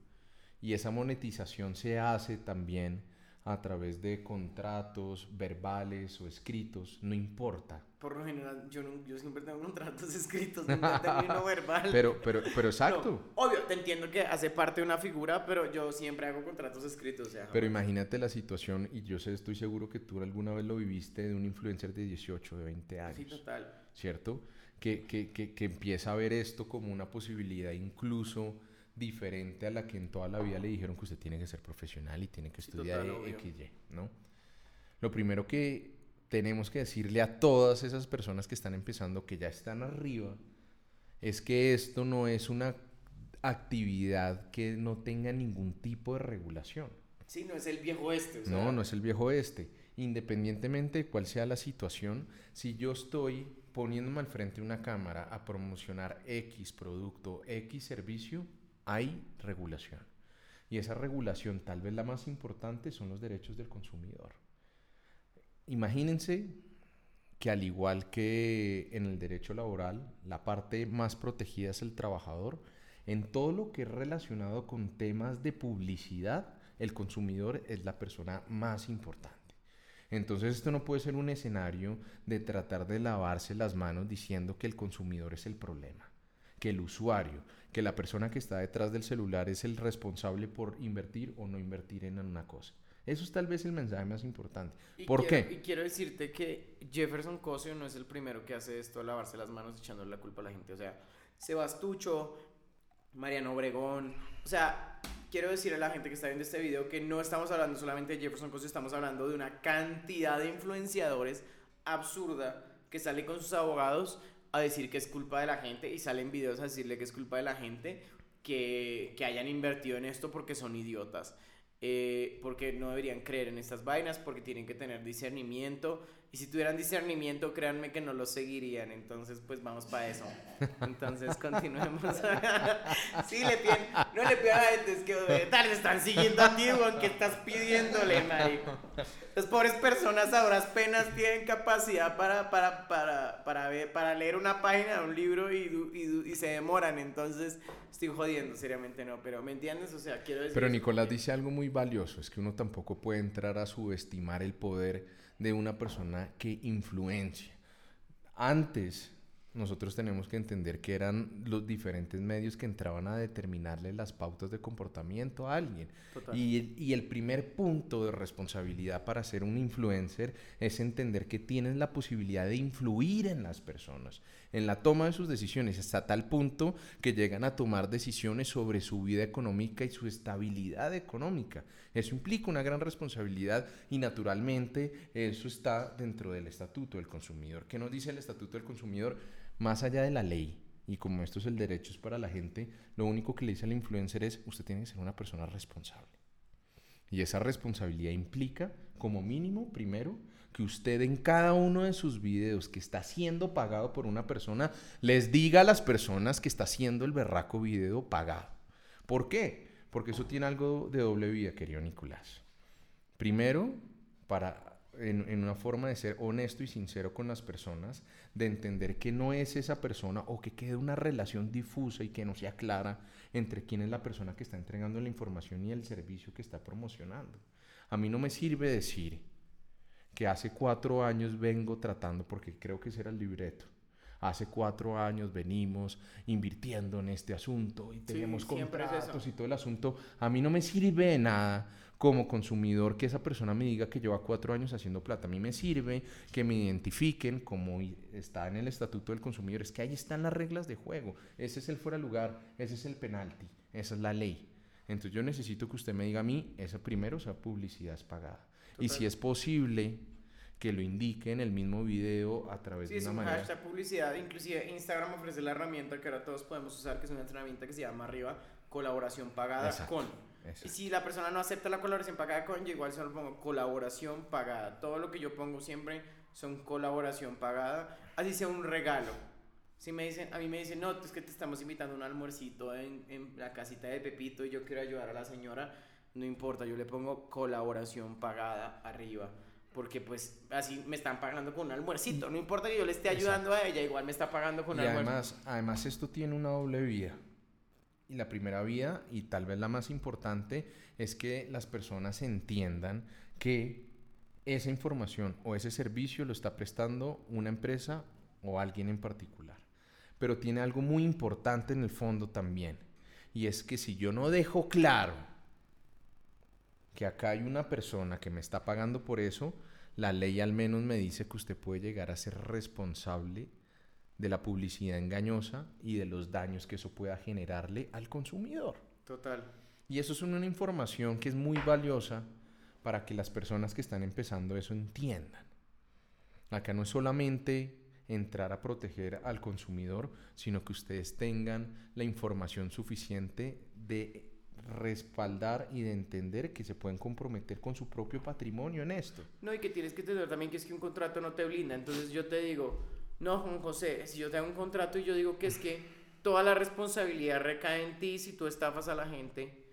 Y esa monetización se hace también a través de contratos verbales o escritos, no importa. Por lo general, yo, no, yo siempre tengo contratos escritos, nunca tengo uno verbal. Pero, pero, pero exacto. No, obvio, te entiendo que hace parte de una figura, pero yo siempre hago contratos escritos. O sea, pero imagínate la situación, y yo sé, estoy seguro que tú alguna vez lo viviste de un influencer de 18, de 20 años. Sí, total. ¿Cierto? Que, que, que, que empieza a ver esto como una posibilidad incluso diferente a la que en toda la vida le dijeron que usted tiene que ser profesional y tiene que estudiar total, XY, ¿no? Lo primero que tenemos que decirle a todas esas personas que están empezando, que ya están arriba, es que esto no es una actividad que no tenga ningún tipo de regulación. Sí, no es el viejo este. O sea, no, no es el viejo este. Independientemente de cuál sea la situación, si yo estoy poniéndome al frente de una cámara a promocionar X producto, X servicio, hay regulación. Y esa regulación, tal vez la más importante, son los derechos del consumidor. Imagínense que al igual que en el derecho laboral, la parte más protegida es el trabajador, en todo lo que es relacionado con temas de publicidad, el consumidor es la persona más importante. Entonces esto no puede ser un escenario de tratar de lavarse las manos diciendo que el consumidor es el problema, que el usuario, que la persona que está detrás del celular es el responsable por invertir o no invertir en una cosa. Eso es tal vez el mensaje más importante. Y ¿Por quiero, qué? Y quiero decirte que Jefferson Cosio no es el primero que hace esto, lavarse las manos echándole la culpa a la gente. O sea, Sebastucho, Mariano Obregón. O sea, quiero decir a la gente que está viendo este video que no estamos hablando solamente de Jefferson Cosio, estamos hablando de una cantidad de influenciadores absurda que sale con sus abogados a decir que es culpa de la gente y salen videos a decirle que es culpa de la gente que, que hayan invertido en esto porque son idiotas. eh, porque no deberían creer en estas vainas, porque tienen que tener discernimiento. Y si tuvieran discernimiento, créanme que no lo seguirían. Entonces, pues vamos para eso. Entonces, continuemos. sí, le piden, no le pidan a gente, es que tal, están siguiendo a ti, que estás pidiéndole, marico. Las pobres personas ahora apenas tienen capacidad para, para, para, para, ver, para leer una página de un libro y, y, y, se demoran. Entonces, estoy jodiendo, seriamente no. Pero, ¿me entiendes? O sea, quiero decir... Pero Nicolás dice algo muy valioso, es que uno tampoco puede entrar a subestimar el poder de una persona que influencia. Antes, nosotros tenemos que entender que eran los diferentes medios que entraban a determinarle las pautas de comportamiento a alguien. Y, y, el primer punto de responsabilidad para ser un influencer es entender que tienes la posibilidad de influir en las personas en la toma de sus decisiones hasta tal punto que llegan a tomar decisiones sobre su vida económica y su estabilidad económica. Eso implica una gran responsabilidad y naturalmente eso está dentro del estatuto del consumidor. ¿Qué nos dice el estatuto del consumidor? Más allá de la ley, y como esto es el derecho es para la gente, lo único que le dice al influencer es usted tiene que ser una persona responsable. Y esa responsabilidad implica, como mínimo, primero, que usted en cada uno de sus videos que está siendo pagado por una persona, les diga a las personas que está haciendo el berraco video pagado. ¿Por qué? Porque eso tiene algo de doble vida, querido Nicolás. Primero, para en, en, una forma de ser honesto y sincero con las personas, de entender que no es esa persona o que quede una relación difusa y que no sea clara entre quién es la persona que está entregando la información y el servicio que está promocionando. A mí no me sirve decir que hace cuatro años vengo tratando, porque creo que ese era el libreto. Hace cuatro años venimos invirtiendo en este asunto y tenemos contratos y todo el asunto. A mí no me sirve de nada como consumidor que esa persona me diga que lleva cuatro años haciendo plata. A mí me sirve que me identifiquen como está en el estatuto del consumidor. Es que ahí están las reglas de juego. Ese es el fuera lugar, ese es el penalti, esa es la ley. Entonces yo necesito que usted me diga a mí, esa primero, esa publicidad es pagada. Y si es posible que lo indique en el mismo video a través de una manera. Sí, es un hashtag publicidad. Inclusive Instagram ofrece la herramienta que ahora todos podemos usar, que es una herramienta que se llama arriba colaboración pagada con. Y si la persona no acepta la colaboración pagada con, yo igual solo pongo colaboración pagada. Todo lo que yo pongo siempre son colaboración pagada, así sea un regalo. Si me dicen, a mí me dicen, no, es que te estamos invitando a un almuercito en, en la casita de Pepito y yo quiero ayudar a la señora no importa, yo le pongo colaboración pagada arriba. Porque pues así me están pagando con un almuercito. No importa que yo le esté ayudando a ella, igual me está pagando con un almuerzo. Además, además esto tiene una doble vía. Y la primera vía, y tal vez la más importante, es que las personas entiendan que esa información o ese servicio lo está prestando una empresa o alguien en particular. Pero tiene algo muy importante en el fondo también. Y es que si yo no dejo claro que acá hay una persona que me está pagando por eso, la ley al menos me dice que usted puede llegar a ser responsable de la publicidad engañosa y de los daños que eso pueda generarle al consumidor. Total. Y eso es una información que es muy valiosa para que las personas que están empezando eso entiendan. Acá no es solamente entrar a proteger al consumidor, sino que ustedes tengan la información suficiente de respaldar y de entender que se pueden comprometer con su propio patrimonio en esto. No, y que tienes que entender también que es que un contrato no te blinda. Entonces yo te digo, no, Juan José, si yo te hago un contrato y yo digo que es que toda la responsabilidad recae en ti si tú estafas a la gente,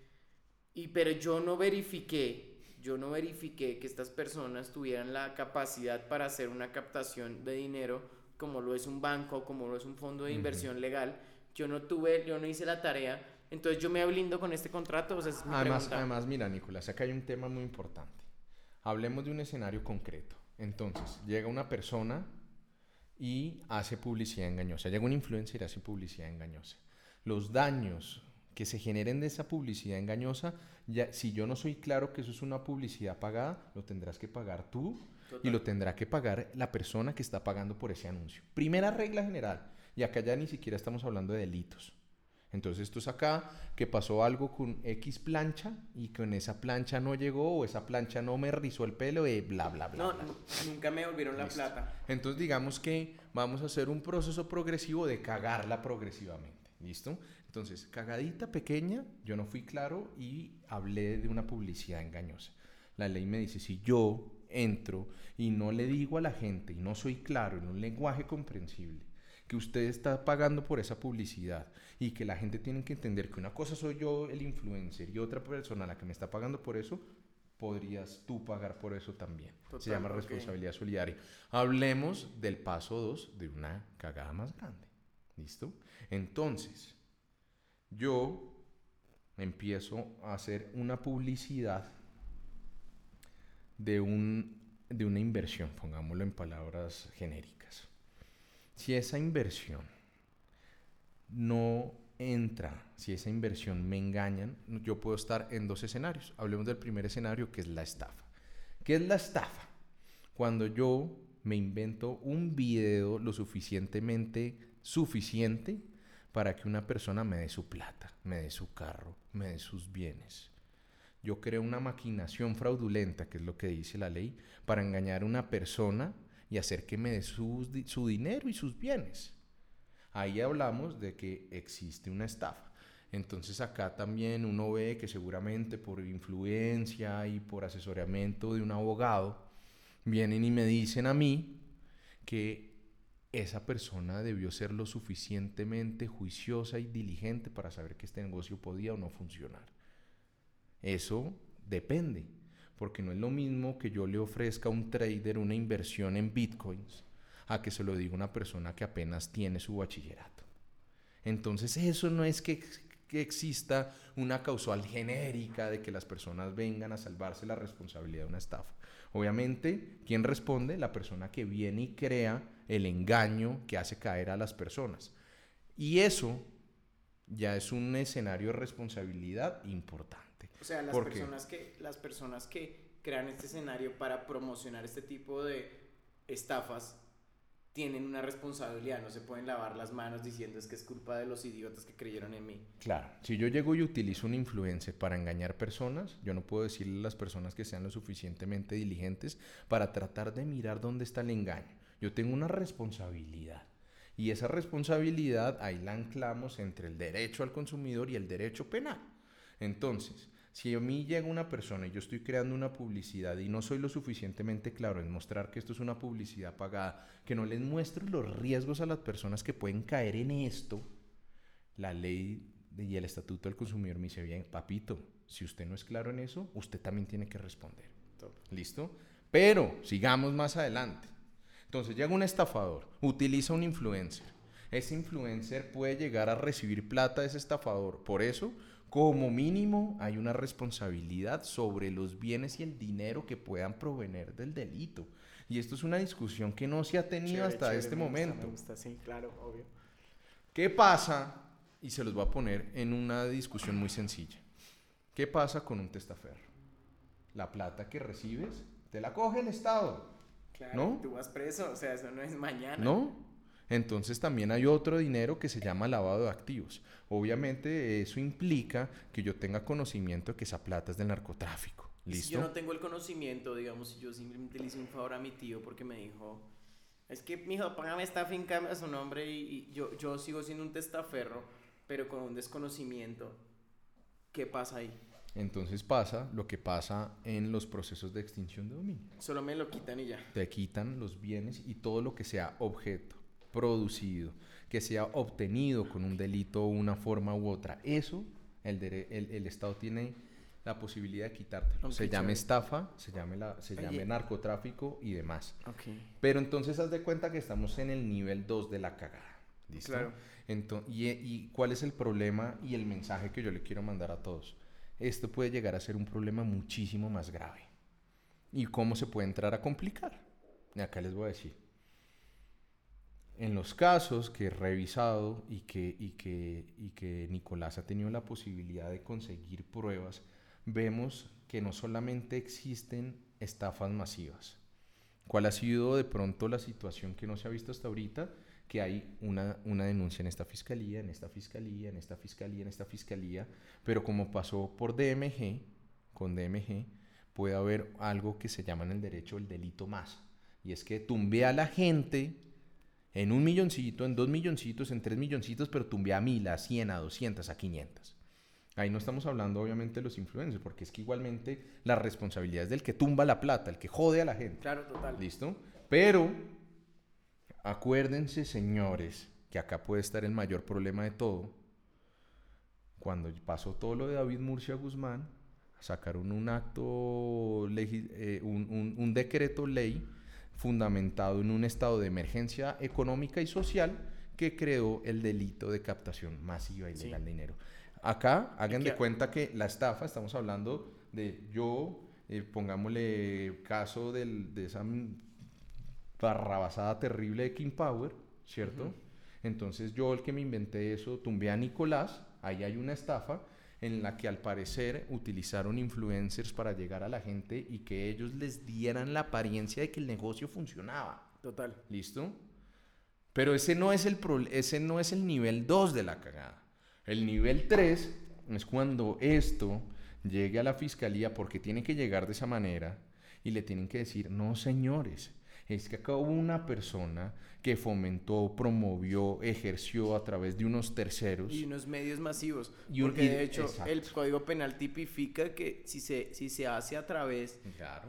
y pero yo no verifiqué, yo no verifiqué que estas personas tuvieran la capacidad para hacer una captación de dinero como lo es un banco, como lo es un fondo de inversión legal. Yo no tuve, yo no hice la tarea entonces yo me ablindo con este contrato. O sea, es además, además, mira, Nicolás, acá hay un tema muy importante. Hablemos de un escenario concreto. Entonces, llega una persona y hace publicidad engañosa. Llega un influencer y hace publicidad engañosa. Los daños que se generen de esa publicidad engañosa, ya, si yo no soy claro que eso es una publicidad pagada, lo tendrás que pagar tú y lo tendrá que pagar la persona que está pagando por ese anuncio. Primera regla general. Y acá ya ni siquiera estamos hablando de delitos. Entonces esto es acá que pasó algo con X plancha y con esa plancha no llegó o esa plancha no me rizó el pelo y bla, bla, bla. No, nunca me volvieron la plata. Entonces digamos que vamos a hacer un proceso progresivo de cagarla progresivamente. ¿Listo? Entonces, cagadita pequeña, yo no fui claro y hablé de una publicidad engañosa. La ley me dice, si yo entro y no le digo a la gente y no soy claro en un lenguaje comprensible, que usted está pagando por esa publicidad y que la gente tiene que entender que una cosa soy yo el influencer y otra persona la que me está pagando por eso, podrías tú pagar por eso también. Se llama responsabilidad solidaria. Hablemos del paso 2 de una cagada más grande. ¿Listo? Entonces, yo empiezo a hacer una publicidad de, un, de una inversión, pongámoslo en palabras genéricas. Si esa inversión no entra, si esa inversión me engañan, yo puedo estar en dos escenarios. Hablemos del primer escenario, que es la estafa. ¿Qué es la estafa? Cuando yo me invento un video lo suficientemente suficiente para que una persona me dé su plata, me dé su carro, me dé sus bienes. Yo creo una maquinación fraudulenta, que es lo que dice la ley, para engañar a una persona y hacer que me dé su, su dinero y sus bienes. Ahí hablamos de que existe una estafa. Entonces acá también uno ve que seguramente por influencia y por asesoramiento de un abogado, vienen y me dicen a mí que esa persona debió ser lo suficientemente juiciosa y diligente para saber que este negocio podía o no funcionar. Eso depende, porque no es lo mismo que yo le ofrezca a un trader una inversión en bitcoins a que se lo diga una persona que apenas tiene su bachillerato. Entonces eso no es que, exista una causal genérica de que las personas vengan a salvarse la responsabilidad de una estafa. Obviamente, ¿quién responde? La persona que viene y crea el engaño que hace caer a las personas. Y eso ya es un escenario de responsabilidad importante. O sea, las, personas que, las personas que crean este escenario para promocionar este tipo de estafas tienen una responsabilidad, no se pueden lavar las manos diciendo es que es culpa de los idiotas que creyeron en mí. Claro, si yo llego y utilizo un influencer para engañar personas, yo no puedo decirle a las personas que sean lo suficientemente diligentes para tratar de mirar dónde está el engaño. Yo tengo una responsabilidad. Y esa responsabilidad ahí la anclamos entre el derecho al consumidor y el derecho penal. Entonces, si a mí llega una persona y yo estoy creando una publicidad y no soy lo suficientemente claro en mostrar que esto es una publicidad pagada, que no les muestro los riesgos a las personas que pueden caer en esto, la ley y el estatuto del consumidor me dice, bien, papito, si usted no es claro en eso, usted también tiene que responder. ¿Listo? Pero sigamos más adelante. Entonces llega un estafador, utiliza un influencer. Ese influencer puede llegar a recibir plata de ese estafador. Por eso como mínimo hay una responsabilidad sobre los bienes y el dinero que puedan provenir del delito. Y esto es una discusión que no se ha tenido hasta este momento. sí, claro, obvio. ¿Qué pasa? Y se los voy a poner en una discusión muy sencilla. ¿Qué pasa con un testaferro? La plata que recibes, te la coge el Estado. Claro, ¿no? tú vas preso, o sea, eso no es mañana. No, entonces también hay otro dinero que se llama lavado de activos. Obviamente eso implica que yo tenga conocimiento de que esa plata es del narcotráfico. ¿Listo? Si yo no tengo el conocimiento, digamos, si yo simplemente le hice un favor a mi tío porque me dijo, es que, mijo, págame esta finca a su nombre y, yo, yo sigo siendo un testaferro, pero con un desconocimiento, ¿qué pasa ahí? Entonces pasa lo que pasa en los procesos de extinción de dominio. Solo me lo quitan y ya. Te quitan los bienes y todo lo que sea objeto producido, que sea obtenido con un delito o una forma u otra. Eso el, el, Estado tiene la posibilidad de quitártelo. se llame estafa, se llame, la, se llame narcotráfico y demás. Pero entonces haz de cuenta que estamos en el nivel 2 de la cagada. ¿Listo? Claro. Entonces, y, ¿Y cuál es el problema y el mensaje que yo le quiero mandar a todos? Esto puede llegar a ser un problema muchísimo más grave. ¿Y cómo se puede entrar a complicar? Y acá les voy a decir en los casos que he revisado y que, y, que, y que Nicolás ha tenido la posibilidad de conseguir pruebas, vemos que no solamente existen estafas masivas. ¿Cuál ha sido de pronto la situación que no se ha visto hasta ahorita? Que hay una, una denuncia en esta fiscalía, en esta fiscalía, en esta fiscalía, en esta fiscalía, pero como pasó por DMG, con DMG, puede haber algo que se llama en el derecho el delito más. Y es que tumbe a la gente En un milloncito, en dos milloncitos, en tres milloncitos, pero tumbé a mil, a cien, a doscientas, a quinientas. Ahí no estamos hablando obviamente de los influencers, porque es que igualmente la responsabilidad es del que tumba la plata, el que jode a la gente. Claro, total. ¿Listo? Pero acuérdense, señores, que acá puede estar el mayor problema de todo. Cuando pasó todo lo de David Murcia Guzmán, sacaron un acto, eh, un, un, decreto ley fundamentado en un estado de emergencia económica y social que creó el delito de captación masiva y ilegal de dinero. Acá, hagan de cuenta que la estafa, estamos hablando de yo, eh, pongámosle caso del, de esa barrabasada terrible de King Power, ¿cierto? Entonces yo, el que me inventé eso, tumbé a Nicolás, ahí hay una estafa en la que al parecer utilizaron influencers para llegar a la gente y que ellos les dieran la apariencia de que el negocio funcionaba. Total. ¿Listo? Pero ese no es el, ese no es el nivel 2 de la cagada. El nivel 3 es cuando esto llegue a la fiscalía porque tiene que llegar de esa manera y le tienen que decir, no señores, es que acá hubo una persona que fomentó, promovió, ejerció a través de unos terceros. Y unos medios masivos. Y porque de hecho el Código Penal tipifica que si se, si se hace a través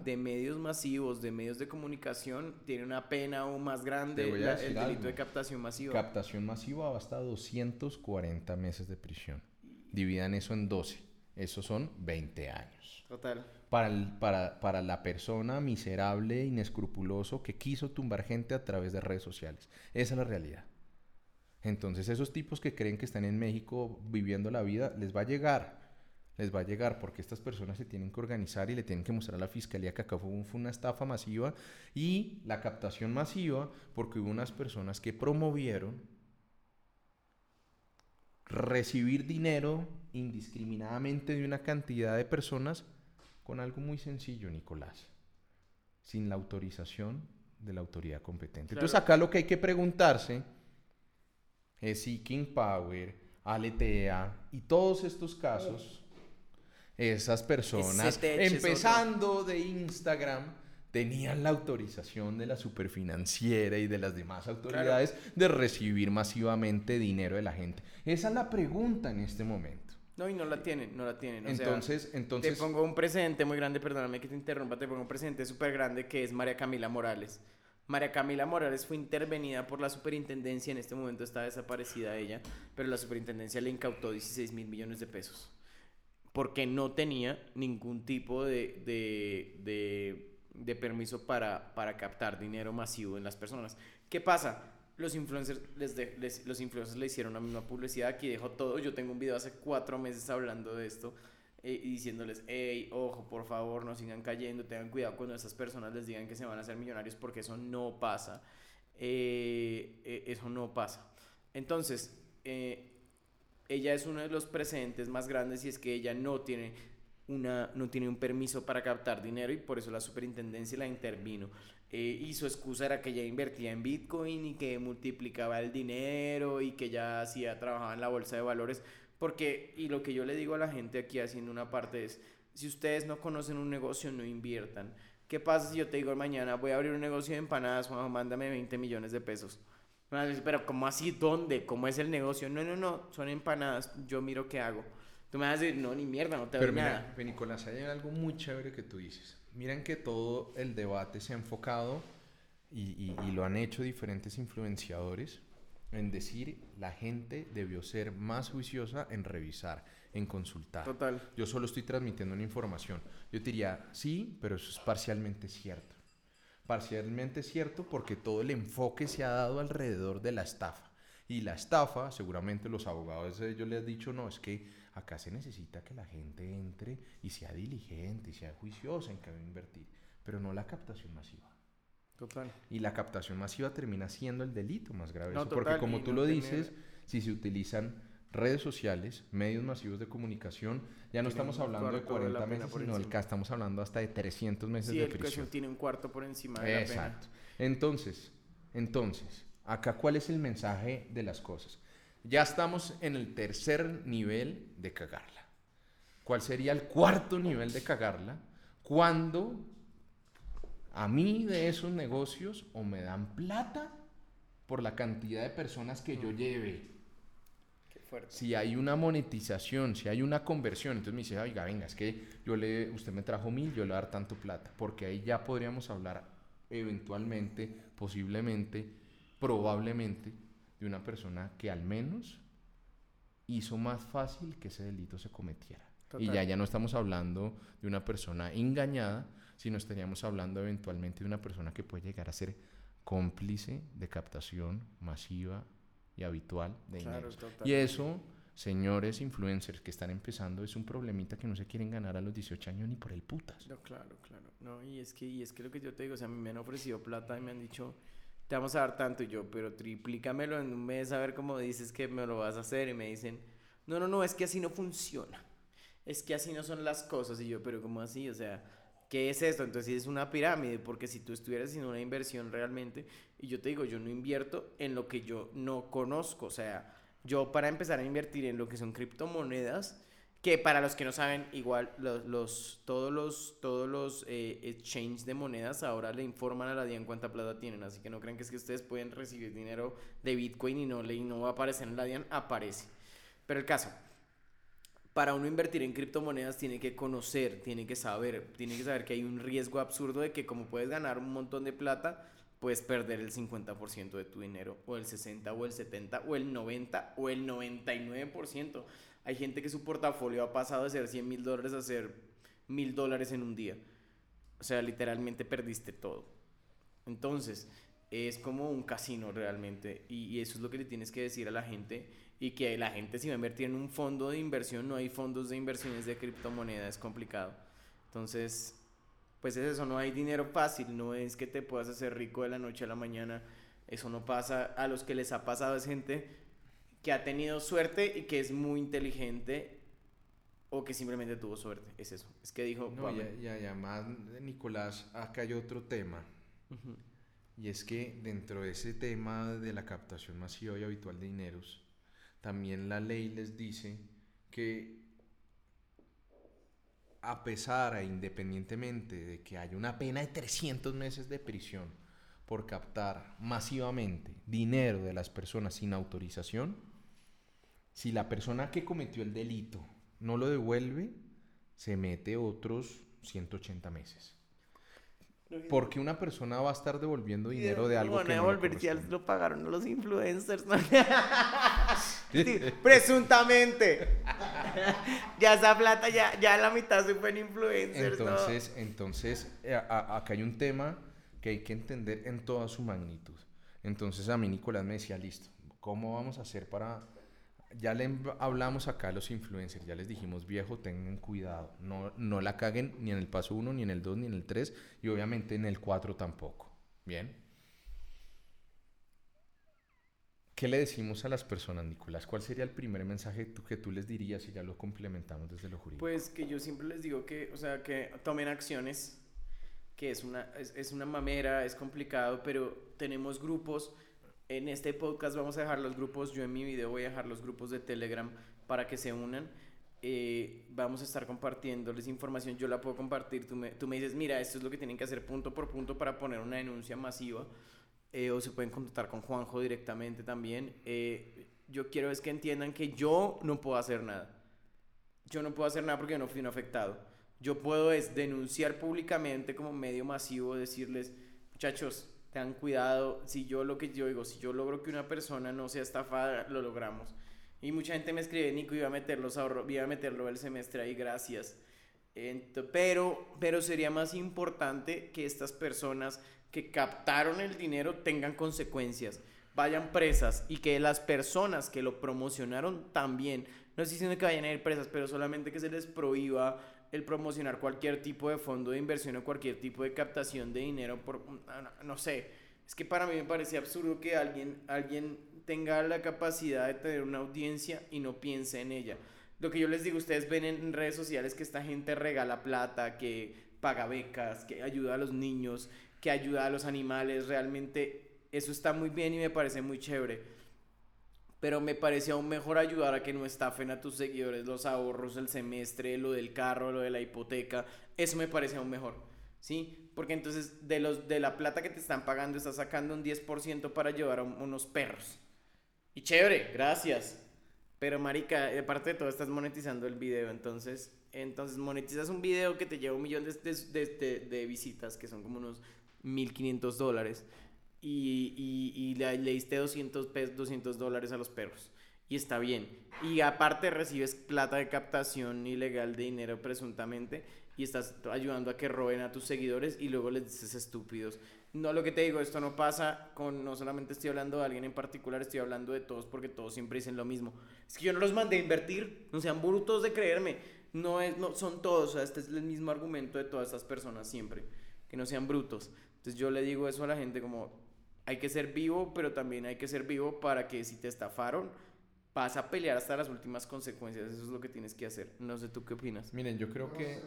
de medios masivos, de medios de comunicación, tiene una pena aún más grande el delito de captación masiva. Captación masiva va hasta 240 meses de prisión. Dividan eso en 12. Esos son 20 años. Total para, para, la persona miserable, inescrupuloso que quiso tumbar gente a través de redes sociales. Esa es la realidad. Entonces esos tipos que creen que están en México viviendo la vida, les va a llegar, les va a llegar porque estas personas se tienen que organizar y le tienen que mostrar a la fiscalía que acá fue, fue una estafa masiva y la captación masiva porque hubo unas personas que promovieron recibir dinero indiscriminadamente de una cantidad de personas con algo muy sencillo, Nicolás, sin la autorización de la autoridad competente. Entonces acá lo que hay que preguntarse es si King Power, Aletea y todos estos casos, esas personas, empezando de Instagram, tenían la autorización de la superfinanciera y de las demás autoridades de recibir masivamente dinero de la gente. Esa es la pregunta en este momento. No, y no la tienen, no la tienen. entonces, entonces... Te pongo un precedente muy grande, perdóname que te interrumpa, te pongo un precedente súper grande que es María Camila Morales. María Camila Morales fue intervenida por la superintendencia, en este momento está desaparecida ella, pero la superintendencia le incautó 16 mil millones de pesos. Porque no tenía ningún tipo de, de, de, permiso para, para captar dinero masivo en las personas. ¿Qué pasa? Los influencers, les, los influencers le hicieron la misma publicidad, aquí dejó todo, yo tengo un video hace cuatro meses hablando de esto eh, y diciéndoles, hey, ojo, por favor, no sigan cayendo, tengan cuidado cuando esas personas les digan que se van a hacer millonarios porque eso no pasa, eh, eh, eso no pasa. Entonces, ella es uno de los presentes más grandes y es que ella no tiene una, no tiene un permiso para captar dinero y por eso la superintendencia la intervino. Eh, y su excusa era que ya invertía en Bitcoin y que multiplicaba el dinero y que ya hacía, trabajaba en la bolsa de valores. Porque, y lo que yo le digo a la gente aquí haciendo una parte es, si ustedes no conocen un negocio, no inviertan. ¿Qué pasa si yo te digo mañana voy a abrir un negocio de empanadas, Juanjo, mándame 20 millones de pesos? pero ¿cómo así? ¿Dónde? ¿Cómo es el negocio? No, no, no, son empanadas, yo miro qué hago. Tú me vas a decir, no, ni mierda, no te doy nada. Pero Nicolás, hay algo muy chévere que tú dices miren que todo el debate se ha enfocado y, lo han hecho diferentes influenciadores en decir la gente debió ser más juiciosa en revisar, en consultar. Total. Yo solo estoy transmitiendo una información. Yo diría, sí, pero eso es parcialmente cierto. Parcialmente cierto porque todo el enfoque se ha dado alrededor de la estafa. Y la estafa, seguramente los abogados de ellos les han dicho, no, es que Acá se necesita que la gente entre y sea diligente y sea juiciosa en que va a invertir, pero no la captación masiva. Total. Y la captación masiva termina siendo el delito más grave. porque como tú lo dices, si se utilizan redes sociales, medios masivos de comunicación, ya no estamos hablando de 40 meses, sino acá estamos hablando hasta de 300 meses de prisión. tiene un cuarto por encima de Exacto. Entonces, entonces, acá cuál es el mensaje de las cosas? Ya estamos en el tercer nivel de cagarla. ¿Cuál sería el cuarto nivel de cagarla? Cuando a mí de esos negocios o me dan plata por la cantidad de personas que yo lleve. Qué fuerte. Si hay una monetización, si hay una conversión, entonces me dice, oiga, venga, es que yo le, usted me trajo mil, yo le voy a dar tanto plata, porque ahí ya podríamos hablar eventualmente, posiblemente, probablemente, de una persona que al menos hizo más fácil que ese delito se cometiera. Y ya, ya no estamos hablando de una persona engañada, sino estaríamos hablando eventualmente de una persona que puede llegar a ser cómplice de captación masiva y habitual de dinero. Y eso, señores influencers que están empezando, es un problemita que no se quieren ganar a los 18 años ni por el putas. No, claro, claro. No, y es que, y es que lo que yo te digo, o sea, a mí me han ofrecido plata y me han dicho, te vamos a dar tanto y yo, pero triplícamelo en un mes a ver cómo dices que me lo vas a hacer y me dicen, no, no, no, es que así no funciona. Es que así no son las cosas y yo, pero ¿cómo así? O sea, ¿qué es esto? Entonces es una pirámide, porque si tú estuvieras haciendo una inversión realmente, y yo te digo, yo no invierto en lo que yo no conozco, o sea, yo para empezar a invertir en lo que son criptomonedas, que para los que no saben, igual los, todos los, todos los eh, exchanges de monedas ahora le informan a la DIAN cuánta plata tienen, así que no crean que es que ustedes pueden recibir dinero de Bitcoin y no, y no va a aparecer en la DIAN, aparece. Pero el caso, para uno invertir en criptomonedas tiene que conocer, tiene que saber, tiene que saber que hay un riesgo absurdo de que como puedes ganar un montón de plata, puedes perder el 50% de tu dinero, o el 60, o el 70, o el 90, o el 99%. Hay gente que su portafolio ha pasado de ser 100 mil dólares a ser mil dólares en un día. O sea, literalmente perdiste todo. Entonces, es como un casino realmente. Y, eso es lo que le tienes que decir a la gente y que la gente si va a invertir en un fondo de inversión, no hay fondos de inversiones de criptomoneda, es complicado. Entonces, pues es eso, no hay dinero fácil, no es que te puedas hacer rico de la noche a la mañana, eso no pasa, a los que les ha pasado es gente que ha tenido suerte y que es muy inteligente o que simplemente tuvo suerte, es eso, es que dijo... No, ya, ya, ya, más, Nicolás, acá hay otro tema. Y es que dentro de ese tema de la captación masiva y habitual de dineros, también la ley les dice que a pesar e independientemente de que haya una pena de 300 meses de prisión por captar masivamente dinero de las personas sin autorización, si la persona que cometió el delito no lo devuelve, se mete otros 180 meses. Porque una persona va a estar devolviendo dinero de algo que no devolver, ya lo pagaron los influencers. ¿no? presuntamente. ya esa plata, ya, ya la mitad se fue en influencers. Entonces, entonces eh, acá hay un tema que hay que entender en toda su magnitud. Entonces a mí Nicolás me decía, listo, ¿cómo vamos a hacer para ya le hablamos acá a los influencers, ya les dijimos, viejo, tengan cuidado, no, no la caguen ni en el paso 1, ni en el 2, ni en el 3, y obviamente en el 4 tampoco. Bien. ¿Qué le decimos a las personas, Nicolás? ¿Cuál sería el primer mensaje que tú les dirías si ya lo complementamos desde lo jurídico? Pues que yo siempre les digo que, o sea, que tomen acciones, que es una, es, es una mamera, es complicado, pero tenemos grupos en este podcast vamos a dejar los grupos, yo en mi video voy a dejar los grupos de Telegram para que se unan. Eh, vamos a estar compartiéndoles información, yo la puedo compartir, tú me, tú me, dices, mira, esto es lo que tienen que hacer punto por punto para poner una denuncia masiva, eh, o se pueden contactar con Juanjo directamente también. Eh, yo quiero es que entiendan que yo no puedo hacer nada. Yo no puedo hacer nada porque yo no fui un afectado. Yo puedo es denunciar públicamente como medio masivo, decirles, muchachos, tengan cuidado, si yo lo que yo digo, si yo logro que una persona no sea estafada, lo logramos. Y mucha gente me escribe, Nico, iba a meter los iba a meterlo el semestre ahí, gracias. pero, pero sería más importante que estas personas que captaron el dinero tengan consecuencias, vayan presas y que las personas que lo promocionaron también, no estoy diciendo que vayan a ir presas, pero solamente que se les prohíba el promocionar cualquier tipo de fondo de inversión o cualquier tipo de captación de dinero por, no, sé, es que para mí me parece absurdo que alguien, alguien tenga la capacidad de tener una audiencia y no piense en ella. Lo que yo les digo, ustedes ven en redes sociales que esta gente regala plata, que paga becas, que ayuda a los niños, que ayuda a los animales, realmente eso está muy bien y me parece muy chévere pero me parecía aún mejor ayudar a que no estafen a tus seguidores los ahorros del semestre, lo del carro, lo de la hipoteca. Eso me parece aún mejor. ¿sí? Porque entonces de, los, de la plata que te están pagando estás sacando un 10% para llevar a unos perros. Y chévere, gracias. Pero marica, aparte de todo estás monetizando el video, entonces, entonces monetizas un video que te lleva un millón de, de, de, de visitas, que son como unos 1500 dólares, y, y, y le, le, diste 200, 200 dólares a los perros. Y está bien. Y aparte recibes plata de captación ilegal de dinero presuntamente y estás ayudando a que roben a tus seguidores y luego les dices estúpidos. No, lo que te digo, esto no pasa con, no solamente estoy hablando de alguien en particular, estoy hablando de todos porque todos siempre dicen lo mismo. Es que yo no los mandé a invertir, no sean brutos de creerme. No, es, no son todos, o sea, este es el mismo argumento de todas estas personas siempre, que no sean brutos. Entonces yo le digo eso a la gente como, hay que ser vivo, pero también hay que ser vivo para que si te estafaron, vas a pelear hasta las últimas consecuencias. Eso es lo que tienes que hacer. No sé tú qué opinas. Miren, yo creo que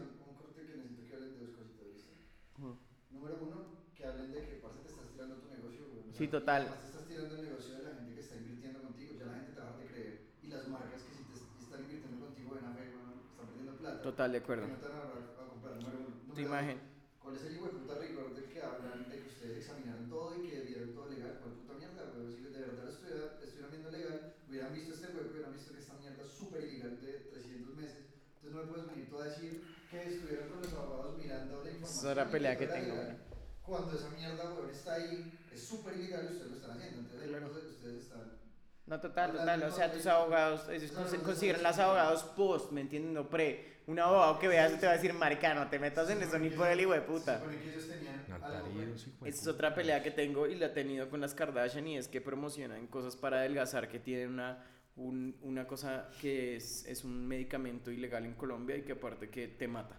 Número uno, que hablen de que parce te estás tirando tu negocio, güey. sí, total. Te estás tirando el negocio de la gente que está invirtiendo contigo, ya la gente te va a de creer. Y las marcas que si te están invirtiendo contigo en fe, están perdiendo plata. Total, de acuerdo. No te van a, comprar. Número uno. Tu imagen. ¿Cuál es el hijo de puta rigor de que hablan de que ustedes examinaron todo y que todo legal? ¿Cuál puta mierda, güey? Si de verdad estuvieran, estuvieran viendo legal, hubieran visto este hueco, hubieran visto que esta mierda es súper ilegal de 300 meses. Entonces no me puedes venir tú a decir que estuvieron con los abogados mirando la información. Esa es la pelea que tengo, Cuando esa mierda, weón, está ahí, es súper ilegal y ustedes lo están haciendo. Entonces, claro. ustedes están. No, total, total. O sea, tus abogados, ellos consiguen las abogados post, ¿me entienden? No pre. Un abogado que veas te va a decir, marica, no te metas en eso ni por el hijo de puta. Esa es otra pelea que tengo y la he tenido con las Kardashian y es que promocionan cosas para adelgazar que tienen una un, una cosa que es, es, un medicamento ilegal en Colombia y que aparte que te mata.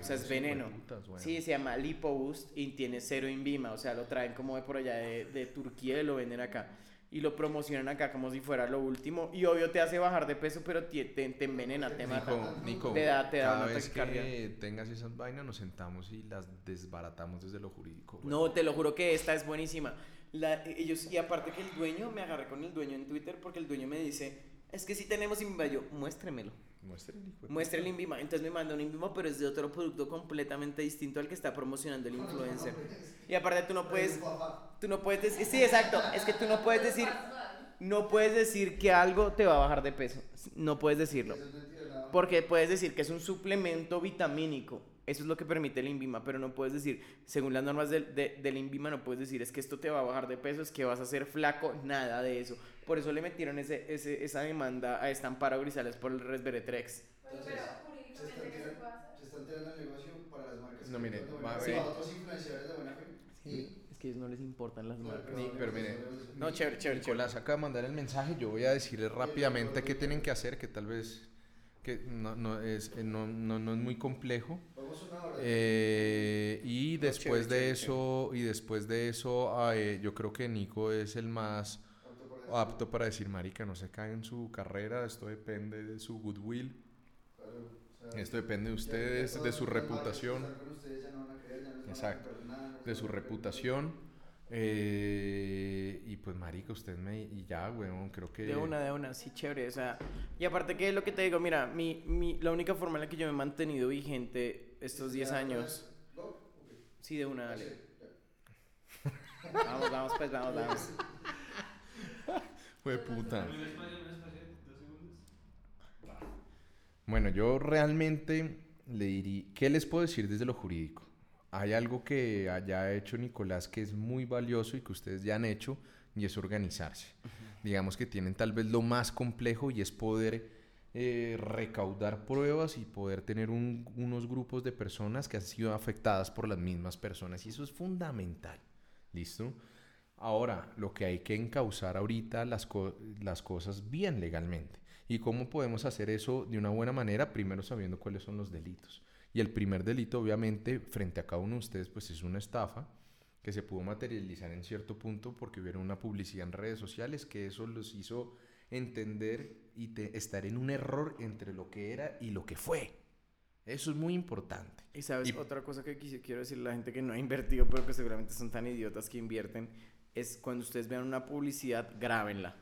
O sea, es veneno. Sí, se llama LipoBoost y tiene cero Invima. O sea, lo traen como de por allá de, de Turquía y lo venden acá. Y lo promocionan acá como si fuera lo último. Y obvio te hace bajar de peso, pero te, te, envenena, te mata. Nico, te da, te da cada vez que tengas esas vainas, nos sentamos y las desbaratamos desde lo jurídico. No, te lo juro que esta es buenísima. La, ellos, y aparte que el dueño, me agarré con el dueño en Twitter porque el dueño me dice, es que si tenemos yo, muéstremelo. Muestre el Inbima. Entonces me manda un Inbima, pero es de otro producto completamente distinto al que está promocionando el influencer. Y aparte tú no puedes, tú no puedes decir, sí, exacto, es que tú no puedes decir, no puedes decir que algo te va a bajar de peso. No puedes decirlo. Porque puedes decir que es un suplemento vitamínico eso es lo que permite el INVIMA, pero no puedes decir, según las normas del, de, del INVIMA, no puedes decir es que esto te va a bajar de peso, es que vas a ser flaco, nada de eso. Por eso le metieron ese, ese, esa demanda a Estamparo Grisales por el Resveretrex. Entonces, se están, tirando, se están tirando el negocio para las marcas. No, miren, va a ver. otros influenciadores de buena fe. Sí. Es que a ellos no les importan las marcas. Sí, pero miren, no, chévere, chévere. Nicolás acaba de mandar el mensaje. Yo voy a decirles rápidamente qué tienen que hacer, que tal vez que no, no, es, no, no, no es muy complejo. Eh, y después de eso, y después de eso, eh, yo creo que Nico es el más apto para decir, marica, no se cae en su carrera, esto depende de su goodwill. esto depende de ustedes, de su reputación. Exacto, de su reputación. Eh, y pues, marica, usted me... Y ya, weón, creo que... De una, de una, sí, chévere. O sea, y aparte que lo que te digo, mira, mi, mi, la única forma en la que yo me he mantenido vigente estos 10 años... Sí, de una, dale. vamos, vamos, pues, vamos, vamos. Fue puta. Bueno, yo realmente le diría... ¿Qué les puedo decir desde lo jurídico? hay algo que haya hecho Nicolás que es muy valioso y que ustedes ya han hecho y es organizarse. Digamos que tienen tal vez lo más complejo y es poder eh, recaudar pruebas y poder tener unos grupos de personas que han sido afectadas por las mismas personas y eso es fundamental. ¿Listo? Ahora, lo que hay que encauzar ahorita las, las cosas bien legalmente. ¿Y cómo podemos hacer eso de una buena manera? Primero sabiendo cuáles son los delitos. Y el primer delito, obviamente, frente a cada uno de ustedes, pues es una estafa que se pudo materializar en cierto punto porque hubiera una publicidad en redes sociales que eso los hizo entender y estar en un error entre lo que era y lo que fue. Eso es muy importante. Y sabes, otra cosa que quiero decir a la gente que no ha invertido, pero que seguramente son tan idiotas que invierten, es cuando ustedes vean una publicidad, grábenla.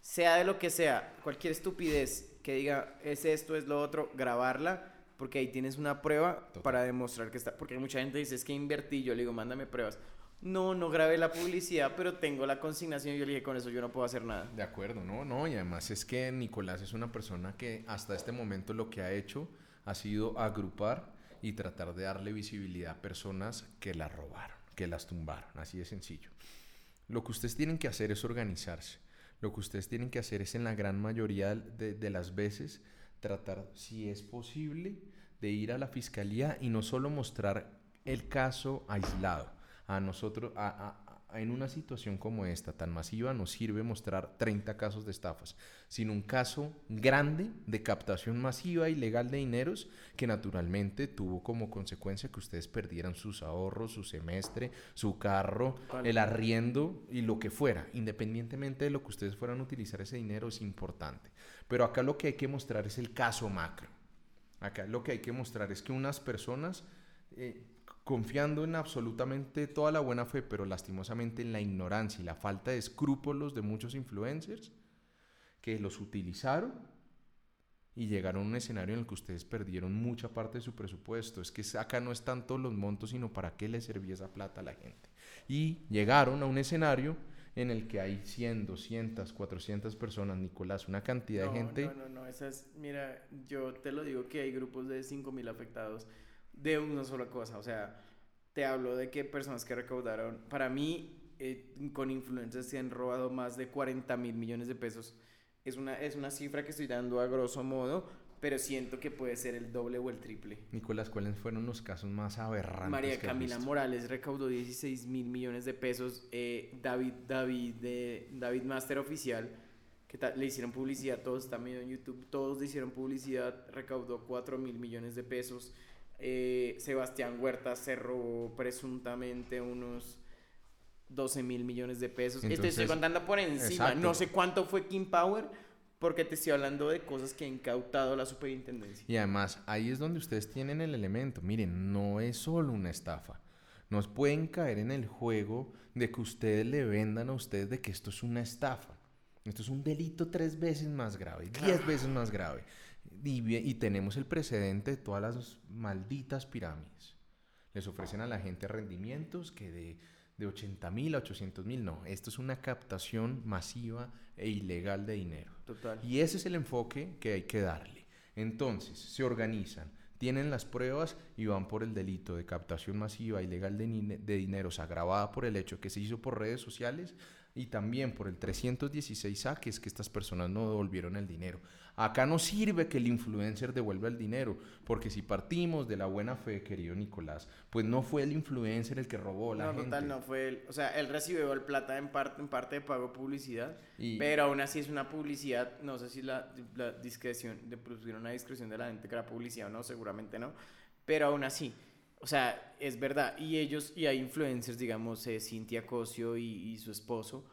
Sea de lo que sea, cualquier estupidez que diga es esto, es lo otro, grabarla porque ahí tienes una prueba Total. para demostrar que está. Porque mucha gente dice, es que invertí. Yo le digo, mándame pruebas. No, no grabé la publicidad, pero tengo la consignación. Y yo le dije, con eso yo no puedo hacer nada. De acuerdo, no, no, y además es que Nicolás es una persona que hasta este momento lo que ha hecho ha sido agrupar y tratar de darle visibilidad a personas que la robaron, que las tumbaron, así de sencillo. Lo que ustedes tienen que hacer es organizarse. Lo que ustedes tienen que hacer es en la gran mayoría de, las veces tratar, si es posible, de ir a la fiscalía y no solo mostrar el caso aislado. A nosotros, a- a- en una situación como esta, tan masiva, nos sirve mostrar 30 casos de estafas, sino un caso grande de captación masiva y legal de dineros que naturalmente tuvo como consecuencia que ustedes perdieran sus ahorros, su semestre, su carro, el arriendo y lo que fuera. Independientemente de lo que ustedes fueran a utilizar ese dinero es importante. Pero acá lo que hay que mostrar es el caso macro. Acá lo que hay que mostrar es que unas personas, eh, confiando en absolutamente toda la buena fe, pero lastimosamente en la ignorancia y la falta de escrúpulos de muchos influencers, que los utilizaron y llegaron a un escenario en el que ustedes perdieron mucha parte de su presupuesto. Es que acá no es tanto los montos, sino para qué le servía esa plata a la gente. Y llegaron a un escenario en el que hay 100, 200, 400 personas, Nicolás, una cantidad no, de gente. No, no, no, esas, mira, yo te lo digo que hay grupos de 5.000 afectados de una sola cosa. O sea, te hablo de que personas que recaudaron, para mí, eh, con influencers se han robado más de 40 mil millones de pesos. Es una, es una cifra que estoy dando a grosso modo, pero siento que puede ser el doble o el triple. Nicolás, ¿cuáles fueron los casos más aberrantes? María que Camila? Morales recaudó 16 mil millones de pesos. eh, David, David, de, David Master Oficial, que le hicieron publicidad, todos viendo en YouTube, todos le hicieron publicidad, recaudó 4 mil millones de pesos. Eh, Sebastián Huerta se robó presuntamente unos 12 mil millones de pesos. estoy contando por encima. exacto. No sé cuánto fue King Power, porque te estoy hablando de cosas que ha incautado la superintendencia. Y además, ahí es donde ustedes tienen el elemento. Miren, no es solo una estafa. Nos pueden caer en el juego de que ustedes le vendan a ustedes de que esto es una estafa. Esto es un delito tres veces más grave, diez veces más grave. Y, tenemos el precedente de todas las malditas pirámides. Les ofrecen a la gente rendimientos que de, de 80 mil a 800 mil, no. Esto es una captación masiva e ilegal de dinero. Total. Y ese es el enfoque que hay que darle. Entonces, se organizan, tienen las pruebas y van por el delito de captación masiva ilegal de, de dineros agravada por el hecho que se hizo por redes sociales y también por el 316A, que es que estas personas no devolvieron el dinero. Acá no sirve que el influencer devuelva el dinero, porque si partimos de la buena fe, querido Nicolás, pues no fue el influencer el que robó la no, gente. total, no fue él. O sea, él recibió el plata en parte, en parte de pago publicidad, Y- pero aún así es una publicidad, no sé si la, la discreción, de pusieron una discreción de la gente que era publicidad o no, seguramente no, pero aún así, o sea, es verdad. Y ellos, y hay influencers, digamos, eh, Cintia Cosio y, y su esposo,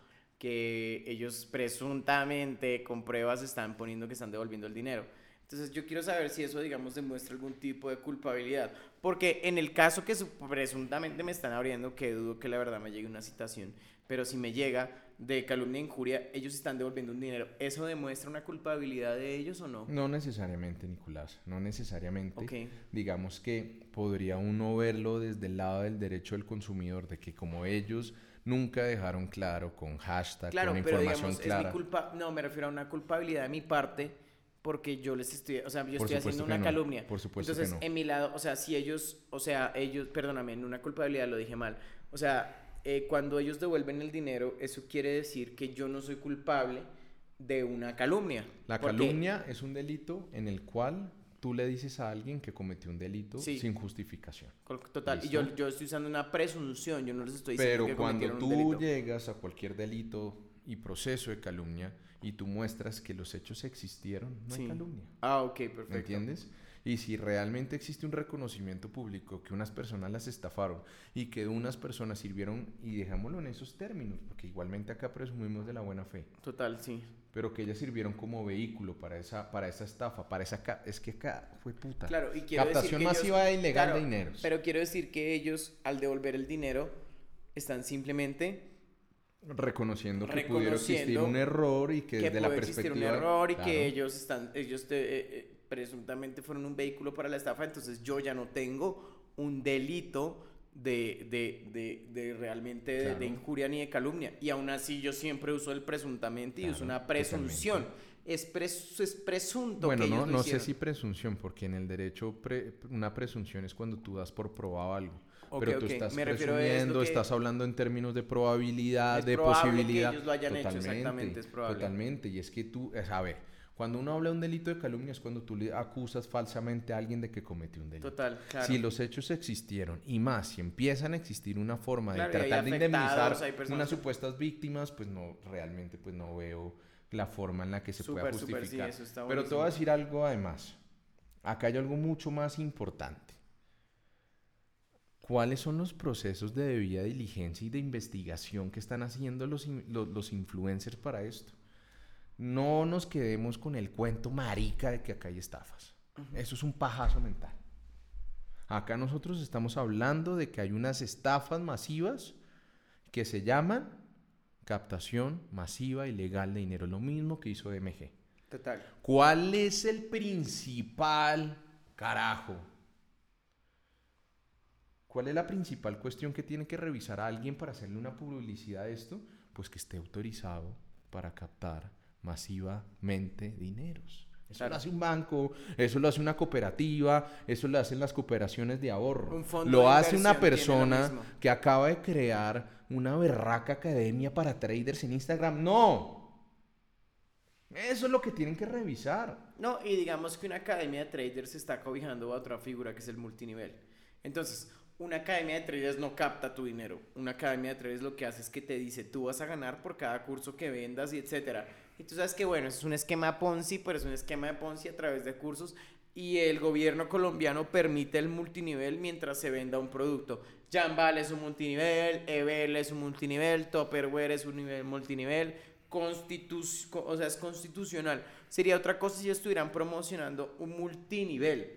que ellos presuntamente con pruebas están poniendo que están devolviendo el dinero. Entonces yo quiero saber si eso, digamos, demuestra algún tipo de culpabilidad. Porque en el caso que su- presuntamente me están abriendo, que dudo que la verdad me llegue una citación, pero si me llega de calumnia e injuria, ellos están devolviendo un dinero. ¿Eso demuestra una culpabilidad de ellos o no? No necesariamente, Nicolás, no necesariamente. Ok. Digamos que podría uno verlo desde el lado del derecho del consumidor, de que como ellos nunca dejaron claro con hashtag, Claro, con pero información digamos, es clara. mi culpa, no, me refiero a una culpabilidad de mi parte porque yo les estoy, o sea, yo Por estoy haciendo que una no, calumnia. por supuesto que Entonces, no. en mi lado, o sea, si ellos, o sea, ellos, perdóname, en una culpabilidad lo dije mal. O sea, eh, cuando ellos devuelven el dinero, eso quiere decir que yo no soy culpable de una calumnia. La calumnia es un delito en el cual tú le dices a alguien que cometió un delito Sí. sin justificación. Total, y yo, yo estoy usando una presunción, yo no les estoy diciendo Pero que cuando tú un delito. llegas a cualquier delito y proceso de calumnia y tú muestras que los hechos existieron, no Sí. hay calumnia. Ah, ok, perfecto. ¿Me entiendes? Y si realmente existe un reconocimiento público que unas personas las estafaron y que unas personas sirvieron, y dejámoslo en esos términos, porque igualmente acá presumimos de la buena fe, Total, sí. Pero que ellas sirvieron como vehículo para esa, para esa estafa, para esa... ca- Es que acá fue puta. Claro, y quiero Captación decir que masiva ellos- e ilegal claro, de dineros. Pero quiero decir que ellos, al devolver el dinero, están simplemente Reconociendo que pudiera existir reconociendo un error y que, que desde la perspectiva... un error y Claro. que ellos están, ellos te- eh, eh, presuntamente fueron un vehículo para la estafa, entonces yo ya no tengo un delito de, de, de, de realmente de- injuria ni de calumnia. Y aún así yo siempre uso el presuntamente y uso una presunción. Es, pres- es presunto Bueno, que no, no sé si presunción, porque en el derecho pre- una presunción es cuando tú das por probado algo. Pero tú estás me presumiendo, que- estás hablando en términos de probabilidad, Es de probable que posibilidad. ellos lo hayan hecho, exactamente, es probable. Totalmente, y es que tú, a ver, cuando uno habla de un delito de calumnia es cuando tú le acusas falsamente a alguien de que cometió un delito. Total, claro. Si los hechos existieron y más, si empiezan a existir una forma Claro, de tratar de indemnizar unas supuestas víctimas, pues no, realmente pues no veo la forma en la que se pueda súper, sí, justificar. eso está Pero te voy a decir algo además. Acá hay algo mucho más importante. ¿Cuáles son los procesos de debida diligencia y de investigación que están haciendo los influencers para esto? No nos quedemos con el cuento marica de que acá hay estafas. Eso es un pajazo mental. Acá nosotros estamos hablando de que hay unas estafas masivas que se llaman captación masiva ilegal de dinero, lo mismo que hizo DMG. Total. ¿Cuál es el principal carajo? ¿Cuál es la principal cuestión que tiene que revisar a alguien para hacerle una publicidad de esto? Pues que esté autorizado para captar masivamente dineros. Eso Claro. lo hace un banco, eso lo hace una cooperativa, eso lo hacen las cooperaciones de ahorro. Un fondo lo de hace una persona que acaba de crear una berraca academia para traders en Instagram. No. Eso es lo que tienen que revisar. No, y digamos que una academia de traders está cobijando a otra figura que es el multinivel. Entonces, una academia de traders no capta tu dinero. Una academia de traders lo que hace es que te dice, tú vas a ganar por cada curso que vendas y etcétera. Y tú sabes que, bueno, es un esquema Ponzi, pero es un esquema de Ponzi a través de cursos y el gobierno colombiano permite el multinivel mientras se venda un producto. Jambal es un multinivel, Ebel es un multinivel, Topperware es un nivel multinivel, constitu- co- o sea, es constitucional. Sería otra cosa si estuvieran promocionando un multinivel,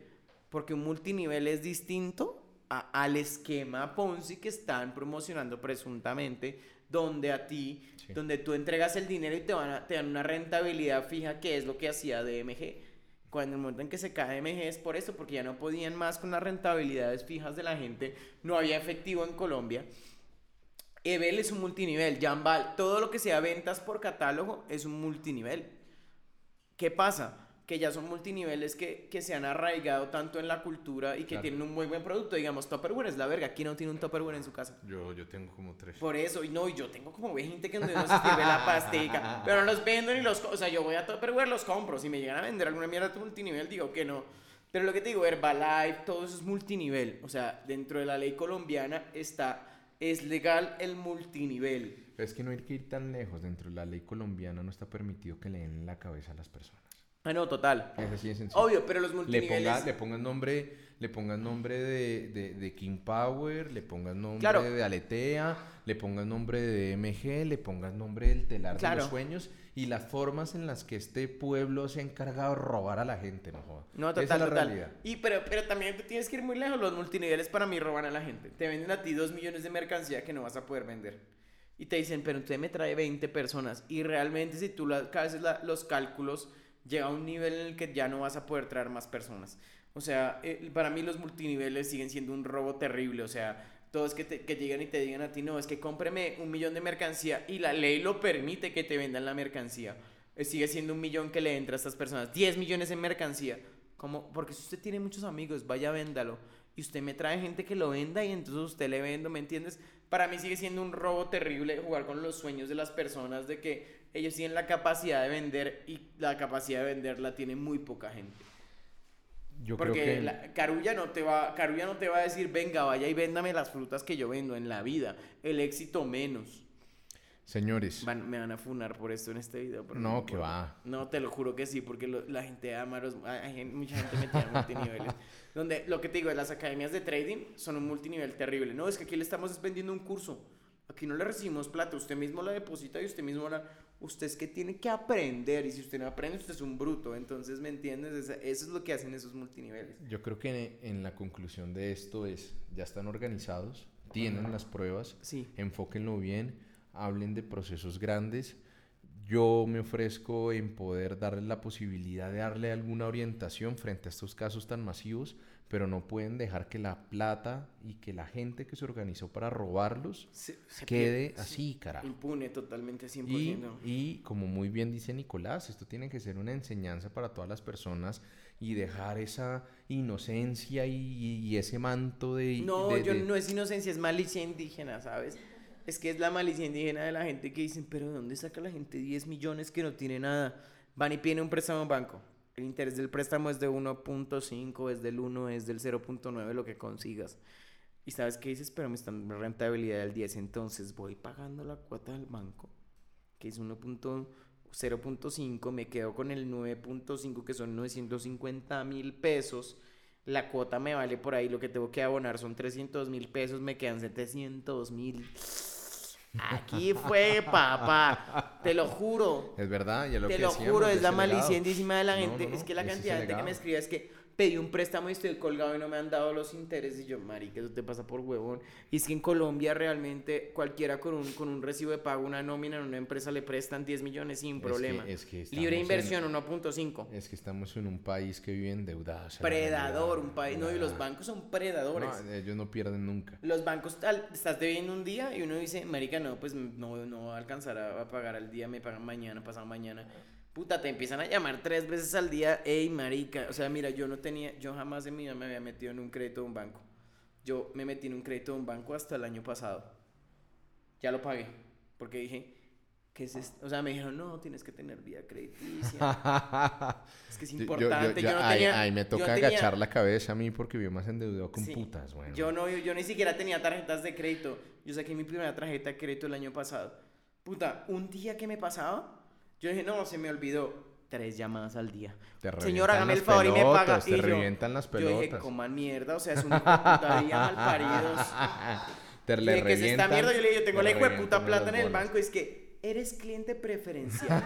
porque un multinivel es distinto a- al esquema Ponzi que están promocionando presuntamente, donde a ti, Sí. donde tú entregas el dinero y te, van a- te dan una rentabilidad fija, que es lo que hacía DMG. Cuando el momento en que se cae DMG es por eso, porque ya no podían más con las rentabilidades fijas de la gente, no había efectivo en Colombia. Ebel es un multinivel, Jambal, todo lo que sea ventas por catálogo es un multinivel. ¿Qué pasa? Que ya son multiniveles que, que se han arraigado tanto en la cultura y que Claro. tienen un muy buen producto. Digamos, Tupperware es la verga. ¿Quién no tiene un Tupperware en su casa? Yo, yo tengo como tres. Por eso, y no, y yo tengo como ve gente que no se sirve la pastica, pero no los vendo ni los, o sea, yo voy a Tupperware, los compro, si me llegan a vender alguna mierda de multinivel, digo que no, pero lo que te digo, Herbalife, todo eso es multinivel, o sea, dentro de la ley colombiana está, es legal el multinivel, Pero es que no hay que ir tan lejos. Dentro de la ley colombiana no está permitido que le den la cabeza a las personas. Ah, no, total, Es así de sencillo. obvio, pero los Le multiniveles, le pongas nombre, le pongas nombre de, de, de King Power, le pongas nombre Claro. de Aletea, le pongas nombre de DMG, le pongas nombre del telar de Claro. los sueños y las formas en las que este pueblo se ha encargado de robar a la gente, no joda. No, Esa total, es la total. realidad. Y pero, pero también tienes que ir muy lejos. Los multiniveles para mí roban a la gente. Te venden a ti dos millones de mercancía que no vas a poder vender. Y te dicen, pero usted me trae 20 personas. Y realmente si tú haces los cálculos, llega a un nivel en el que ya no vas a poder traer más personas. O sea, eh, para mí los multiniveles siguen siendo un robo terrible. O sea, todos que, te, que llegan y te digan a ti, no, es que cómpreme un millón de mercancía y la ley lo permite que te vendan la mercancía. Eh, sigue siendo un millón que le entra a estas personas. 10 millones en mercancía. Como, porque si usted tiene muchos amigos, vaya véndalo. Y usted me trae gente que lo venda y entonces usted le vendo, ¿me entiendes? Para mí sigue siendo un robo terrible jugar con los sueños de las personas de que ellos tienen la capacidad de vender y la capacidad de vender la tiene muy poca gente. Yo Porque creo que la, Carulla no te va, Carulla no te va a decir, venga, vaya y véndame las frutas que yo vendo en la vida. El éxito menos. señores, Van- me van a funar por esto en este video. pero no, me que va. No, te lo juro que sí, porque lo- la gente ama los... Hay, mucha gente metida en multiniveles. donde lo que te digo, las academias de trading son un multinivel terrible. No, es que aquí le estamos vendiendo un curso. Aquí no le recibimos plata. Usted mismo la deposita y usted mismo la... Usted es que tiene que aprender. Y si usted no aprende, usted es un bruto. Entonces, ¿me entiendes? Eso es lo que hacen esos multiniveles. Yo creo que en la conclusión de esto es, ya están organizados, tienen las pruebas, Sí. enfóquenlo bien, hablen de procesos grandes. yo me ofrezco en poder darle la posibilidad de darle alguna orientación frente a estos casos tan masivos, pero no pueden dejar que la plata y que la gente que se organizó para robarlos Se- se quede pierde, así, sí, carajo. Impune totalmente, 100%. Y, y como muy bien dice Nicolás, esto tiene que ser una enseñanza para todas las personas y dejar esa inocencia y, y ese manto de... No, de- yo de- no es inocencia, es malicia indígena, ¿sabes? Es que es la malicia indígena de la gente que dicen, pero ¿de dónde saca la gente 10 millones que no tiene nada? Van y piden un préstamo en banco. El interés del préstamo es de 1.5, es del 1, es del 0.9, lo que consigas. Y sabes qué dices, pero me están rentabilidad del 10, entonces voy pagando la cuota del banco, que es 1.0.5, me quedo con el 9.5, que son 950 mil pesos. La cuota me vale por ahí, lo que tengo que abonar son 300 mil pesos, me quedan 700 mil. Aquí fue, papá. Te lo juro. Es verdad, ya lo Te que lo decíamos juro, es la maliciendísima de la gente. no, no, es que la cantidad de gente que me escribe es que pedí un préstamo y estoy colgado y no me han dado los intereses. Y yo, marica, eso te pasa por huevón. Y es que en Colombia realmente cualquiera con un, con un recibo de pago, una nómina en una empresa le prestan 10 millones sin que- problema. es que Libre inversión 1.5. Es que estamos en un país que vive endeudado. o sea, la Predador, un país. No, y los bancos son predadores. No, ellos no pierden nunca. Los bancos, tal, estás debiendo un día y uno dice, marica, no, pues no, no va a alcanzar a, a pagar al día, me pagan mañana, pasado mañana. Puta, te empiezan a llamar tres veces al día, ey, marica. O sea, mira, yo no tenía, yo jamás en mi vida me había metido en un crédito de un banco. Yo me metí en un crédito de un banco hasta el año pasado. Ya lo pagué, porque dije, ¿qué es esto? O sea, me dijeron, no, tienes que tener vida crediticia. es que es Yo- yo- importante. Yo, yo- no ay, tenía. ay, me yo toca tenía- agachar la cabeza a mí porque vivo más endeudado con Sí. putas, bueno. Yo no, yo, yo ni siquiera tenía tarjetas de crédito. Yo saqué mi primera tarjeta de crédito el año pasado. Puta, un día que me pasaba, yo dije, no, se me olvidó. Tres llamadas al día. Te Señor, revientan hágame el favor y me paga. pelotas, Y Te yo- revientan las Yo dije, pelotas. coman mierda, o sea, es un hijo de puta día malparidos. Te le ¿Qué, qué es esta revientan- mierda? Yo le digo, yo tengo te la hijo de puta revientan plata en el banco. Y es que eres cliente preferencial.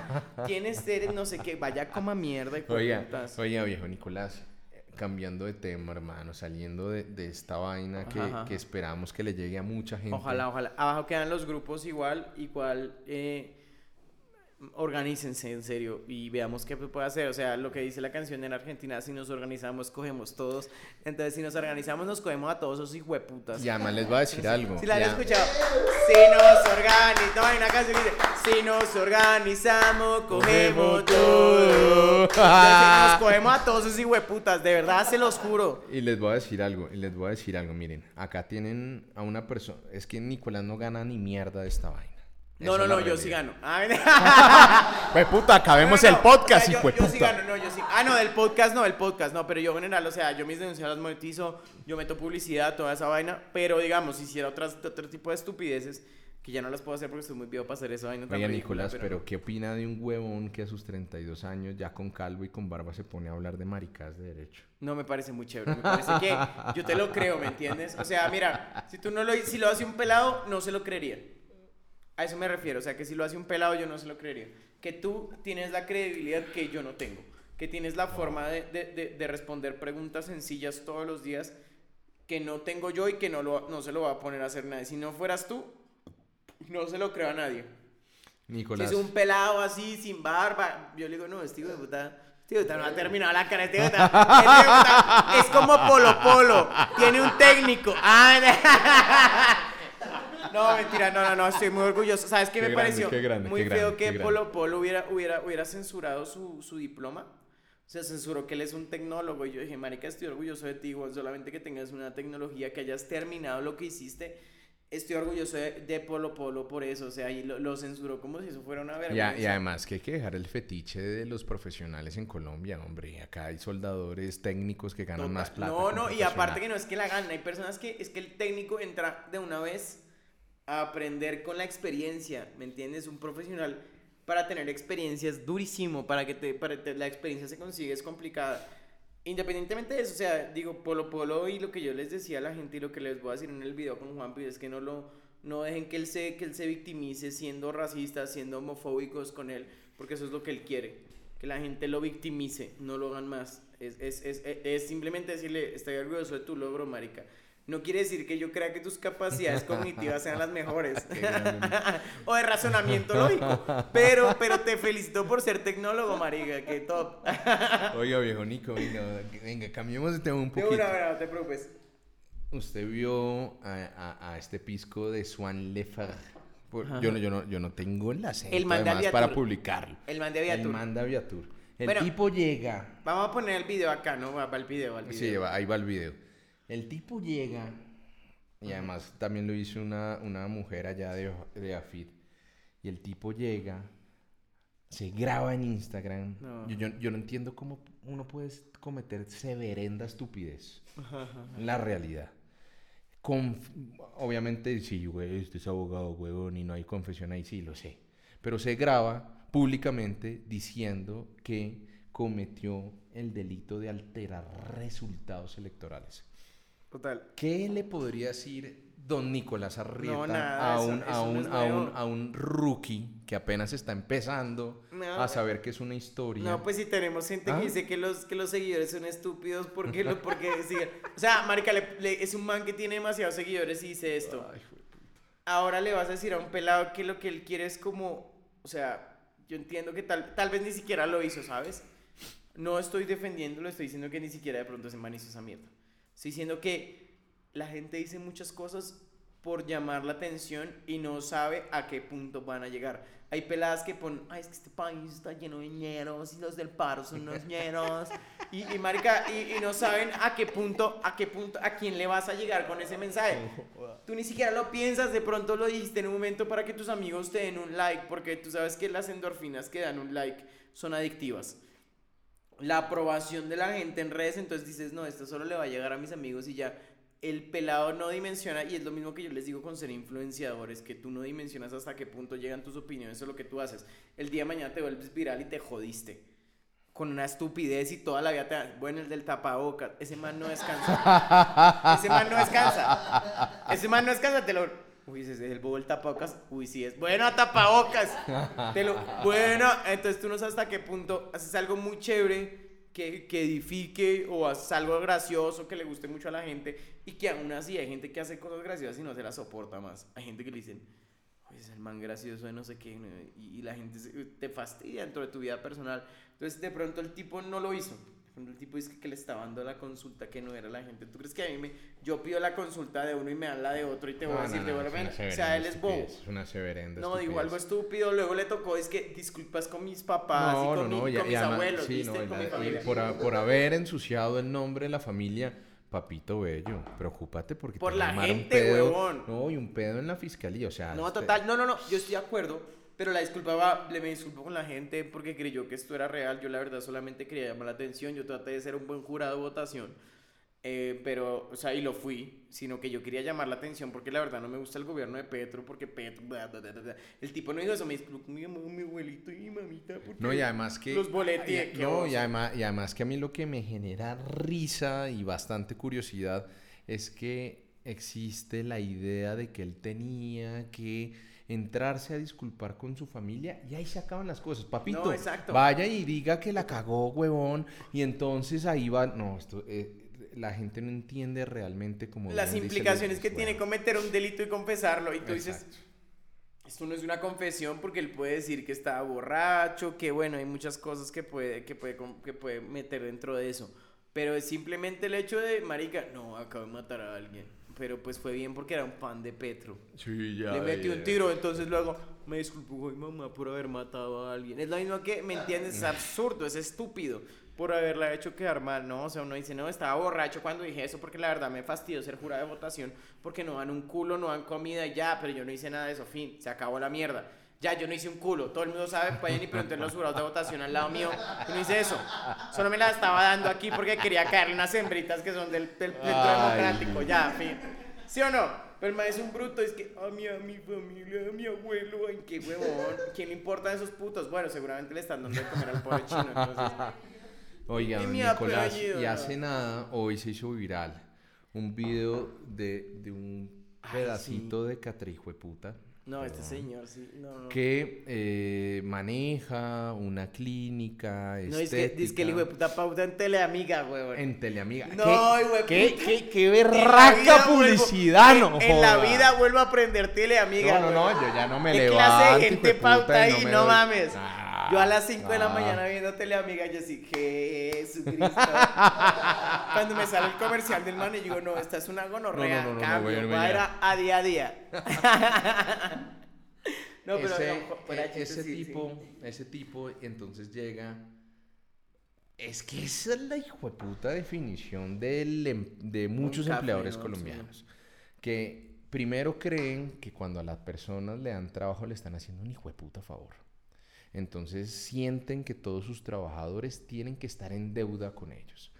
Tienes, eres no sé qué, vaya coma mierda. Oiga, putas. oiga, viejo Nicolás, cambiando de tema, hermano, saliendo de, de esta vaina que, Ajá, ajá. que esperamos que le llegue a mucha gente. Ojalá, ojalá. Abajo quedan los grupos igual, igual. Eh, organícense en serio y veamos qué puede hacer. O sea, lo que dice la canción en Argentina, si nos organizamos, cogemos todos. Entonces, si nos organizamos, nos cogemos a todos esos hijueputas. Y además les voy a decir algo. Si la han ya- escuchado. Si nos organizamos, no, hay una canción que dice, si nos organizamos, cogemos todo. Entonces, nos cogemos a todos esos hijueputas, de verdad se los juro. Y les voy a decir algo, y les voy a decir algo, miren, acá tienen a una persona, es que Nicolás no gana ni mierda de esta vaina. No, no, no, yo sí gano. Ah, Pues puta, acabemos No, no, el podcast, o sea, yo, de yo sí puta. gano, no, yo sí. Ah, no, del podcast no, del podcast no, pero yo en general, o sea, yo mis denuncias las monetizo, yo meto publicidad, toda esa vaina, pero digamos, si hiciera otras, otro tipo de estupideces, que ya no las puedo hacer porque estoy muy viejo para hacer esa vaina ridícula, Nicolás, pero ¿qué opina de un huevón que a sus 32 años, ya con calvo y con barba, se pone a hablar de maricas de derecho? No me parece muy chévere, me parece que yo te lo creo, ¿me entiendes? O sea, mira, si tú no lo, si lo hace un pelado, no se lo creería. A eso me refiero, o sea, que si lo hace un pelado, yo no se lo creería. Que tú tienes la credibilidad que yo no tengo. Que tienes la forma de, de- de- de responder preguntas sencillas todos los días que no tengo yo y que no, lo, no se lo va a poner a hacer nadie. Si no fueras tú, no se lo creo a nadie. Si Nicolás, es un pelado así, sin barba, yo le digo, no, este hijo de puta, este de puta no ha terminado la cara, este este es como Polo Polo, tiene un técnico. Ah, no, mentira, no, no, no, estoy muy orgulloso. ¿Sabes qué, Qué me grande, pareció? qué grande, muy qué feo grande, que. Polo Polo hubiera, hubiera, hubiera censurado su, su diploma. O sea, censuró que él es un tecnólogo. Y yo dije, marica, estoy orgulloso de ti, solamente que tengas una tecnología, que hayas terminado lo que hiciste. Estoy orgulloso de, de Polo Polo por eso. O sea, y lo, lo censuró como si eso fuera una y, vergüenza. a- y además que hay que dejar el fetiche de los profesionales en Colombia, hombre. Acá hay soldadores técnicos que ganan Total. más plata. No, no, y aparte que no es que la ganen, hay personas que es que el técnico entra de una vez aprender con la experiencia, ¿me entiendes? Un profesional para tener experiencia es durísimo, para que te, para la experiencia se consigue es complicada. Independientemente de eso, o sea, digo, Polo Polo y lo que yo les decía a la gente y lo que les voy a decir en el video con Juan es que no lo no dejen que él se que él se victimice siendo racista, siendo homofóbicos con él, porque eso es lo que él quiere, que la gente lo victimice, no lo hagan más. Es, es, es, es- es simplemente decirle, estoy orgulloso de tu logro, marica. No quiere decir que yo crea que tus capacidades cognitivas sean las mejores. O de razonamiento lógico. Pero, pero te felicito por ser tecnólogo, marica, que top. Oiga, viejo Nico, venga, venga, cambiemos de tema un poquito. una, una, no te preocupes. Usted vio a, a- a este pisco de Swan. Por- Ajá. Yo no, yo, no, yo no tengo el acento El además para publicarlo. El man de El Aviatur. man de Aviatur. El Bueno. tipo llega. Vamos a poner el video acá, ¿no? Va, va el video, va el video. Sí, va- ahí va el video. El tipo llega. Y además también lo hizo una, una mujer allá de, de Afid. Y el tipo llega. Se graba en Instagram. No. Yo, yo, yo no entiendo cómo uno puede cometer severenda estupidez. La realidad. Conf- obviamente, sí, güey, este es abogado, huevón, y no hay confesión ahí, sí, lo sé. Pero se graba públicamente diciendo que cometió el delito de alterar resultados electorales. Total. ¿Qué le podría decir don Nicolás Arrieta No, nada, a, eso- un, a, eso no un, a, un, a un rookie que apenas está empezando No, a saber que es una historia? No, pues si tenemos gente ¿Ah? que dice que los, que los seguidores son estúpidos porque lo porque siguen. O sea, marica, le- le- es un man que tiene demasiados seguidores y dice esto. Ay, Ahora le vas a decir a un pelado que lo que él quiere es como, o sea, yo entiendo que tal, tal vez ni siquiera lo hizo, ¿sabes? No estoy defendiéndolo, estoy diciendo que ni siquiera de pronto ese man hizo esa mierda. Estoy diciendo que la gente dice muchas cosas por llamar la atención y no sabe a qué punto van a llegar. Hay peladas que ponen, ay, es que este país está lleno de ñeros y los del paro son unos ñeros. Y, y marica, y, y no saben a qué punto, a qué punto, a quién le vas a llegar con ese mensaje. Tú ni siquiera lo piensas, de pronto lo dijiste en un momento para que tus amigos te den un like, porque tú sabes que las endorfinas que dan un like son adictivas. La aprobación de la gente en redes, entonces dices, no, esto solo le va a llegar a mis amigos y ya. El pelado no dimensiona, y es lo mismo que yo les digo con ser influenciadores, que tú no dimensionas hasta qué punto llegan tus opiniones o lo que tú haces. El día de mañana te vuelves viral y te jodiste. Con una estupidez y toda la vida te... Bueno, el del tapabocas, ese man no descansa. Ese man no descansa. Ese man no descansa, te lo. Uy, ese es el bobo del tapabocas. Uy, sí es. Bueno, tapabocas. Te lo. Bueno, entonces tú no sabes hasta qué punto haces algo muy chévere que, que edifique o haces algo gracioso que le guste mucho a la gente y que aún así hay gente que hace cosas graciosas y no se las soporta más. Hay gente que le dicen, "Uy, es el man gracioso de no sé qué, y, y la gente se- te fastidia dentro de tu vida personal. Entonces, de pronto el tipo no lo hizo. Pronto el tipo dice que le estaba dando la consulta que no era la gente. ¿Tú crees que a mí me, yo pido la consulta de uno y me dan la de otro y te voy a decir, no, no, devuélveme? O sea, él es bobo. Es una severenda No, digo algo estúpido. Luego le tocó, es que disculpas con mis papás y con, mi- con y mis además- abuelos, sí, ¿viste? no, con mi familia. por, a- por haber ensuciado el nombre de la familia, papito bello, preocúpate porque Por te la un gente, pedo, huevón. No, y un pedo en la fiscalía, o sea. No, este- total, no, no, no, yo estoy de acuerdo, pero la disculpa va, le me disculpo con la gente porque creyó que esto era real, yo la verdad solamente quería llamar la atención, yo traté de ser un buen jurado de votación, eh, pero, o sea, y lo fui, sino que yo quería llamar la atención porque la verdad no me gusta el gobierno de Petro, porque Petro, bla, bla, bla, bla, bla. el tipo no dijo eso, me disculpo con mi, mamá, mi abuelito y mi mamita, No, y además que. los no, y además, y además que a mí lo que me genera risa y bastante curiosidad es que existe la idea de que él tenía que entrarse a disculpar con su familia y ahí se acaban las cosas. Papito, No, exacto. vaya y diga que la cagó, huevón, y entonces ahí va. No, esto. eh, la gente no entiende realmente como las implicaciones que tiene cometer un delito y confesarlo, y tú dices, esto no es una confesión porque él puede decir que estaba borracho, que bueno, hay muchas cosas que puede, que puede, que puede meter dentro de eso. Pero es simplemente el hecho de, marica, no, acabo de matar a alguien. Pero pues fue bien porque era un fan de Petro. Sí, ya. Le metí un tiro, entonces luego me disculpo, ay mamá, por haber matado a alguien. Es lo mismo que, ¿me entiendes? Es absurdo, es estúpido por haberla hecho quedar mal, ¿no? O sea, uno dice, no, estaba borracho cuando dije eso porque la verdad me fastidió ser jurado de votación porque no dan un culo, no dan comida y ya, pero yo no hice nada de eso, fin, se acabó la mierda. Ya, yo no hice un culo, todo el mundo sabe, vayan y pregunten los jurados de votación al lado mío, yo no hice eso. Solo me la estaba dando aquí porque quería caerle unas hembritas que son del, del centro Ay. democrático, ya, fin. ¿Sí o no? Pero el man es un bruto, es que a mi, a mi familia, a mi abuelo, ay, qué huevón. ¿Quién le importan esos putos? Bueno, seguramente le están dando de comer al pobre chino, entonces. Oiga, Y Nicolás, apellido, y hace nada hoy se hizo viral un video de, de un pedacito de catrijo de puta. No, este señor, sí. No, no. Que eh, maneja una clínica No, es que, dice que el hijo de estética puta pauta en Teleamiga, weón. en Teleamiga. No, ¿Qué, de qué, qué, qué En la berraca publicidad, en- no En la joda. vida vuelvo a aprender Teleamiga, No, no, no, yo ya no me ¿Qué levanto. clase de gente pauta ahí? No mames. Ah, Yo a las 5 de la ah. mañana viendo Teleamiga, yo así, Jesucristo. Cuando me sale el comercial del man y digo, no, esta es una gonorrea, No, no, no, cambio, no, va a a, día a día. no, pero ese, e- chiste, ese sí, sí. tipo, ese tipo, entonces llega. Es que esa es la hijueputa definición del em- de muchos café, empleadores ¿no? colombianos. Que primero creen que cuando a las personas le dan trabajo le están haciendo un hijueputa favor. Entonces sienten que todos sus trabajadores tienen que estar en deuda con ellos.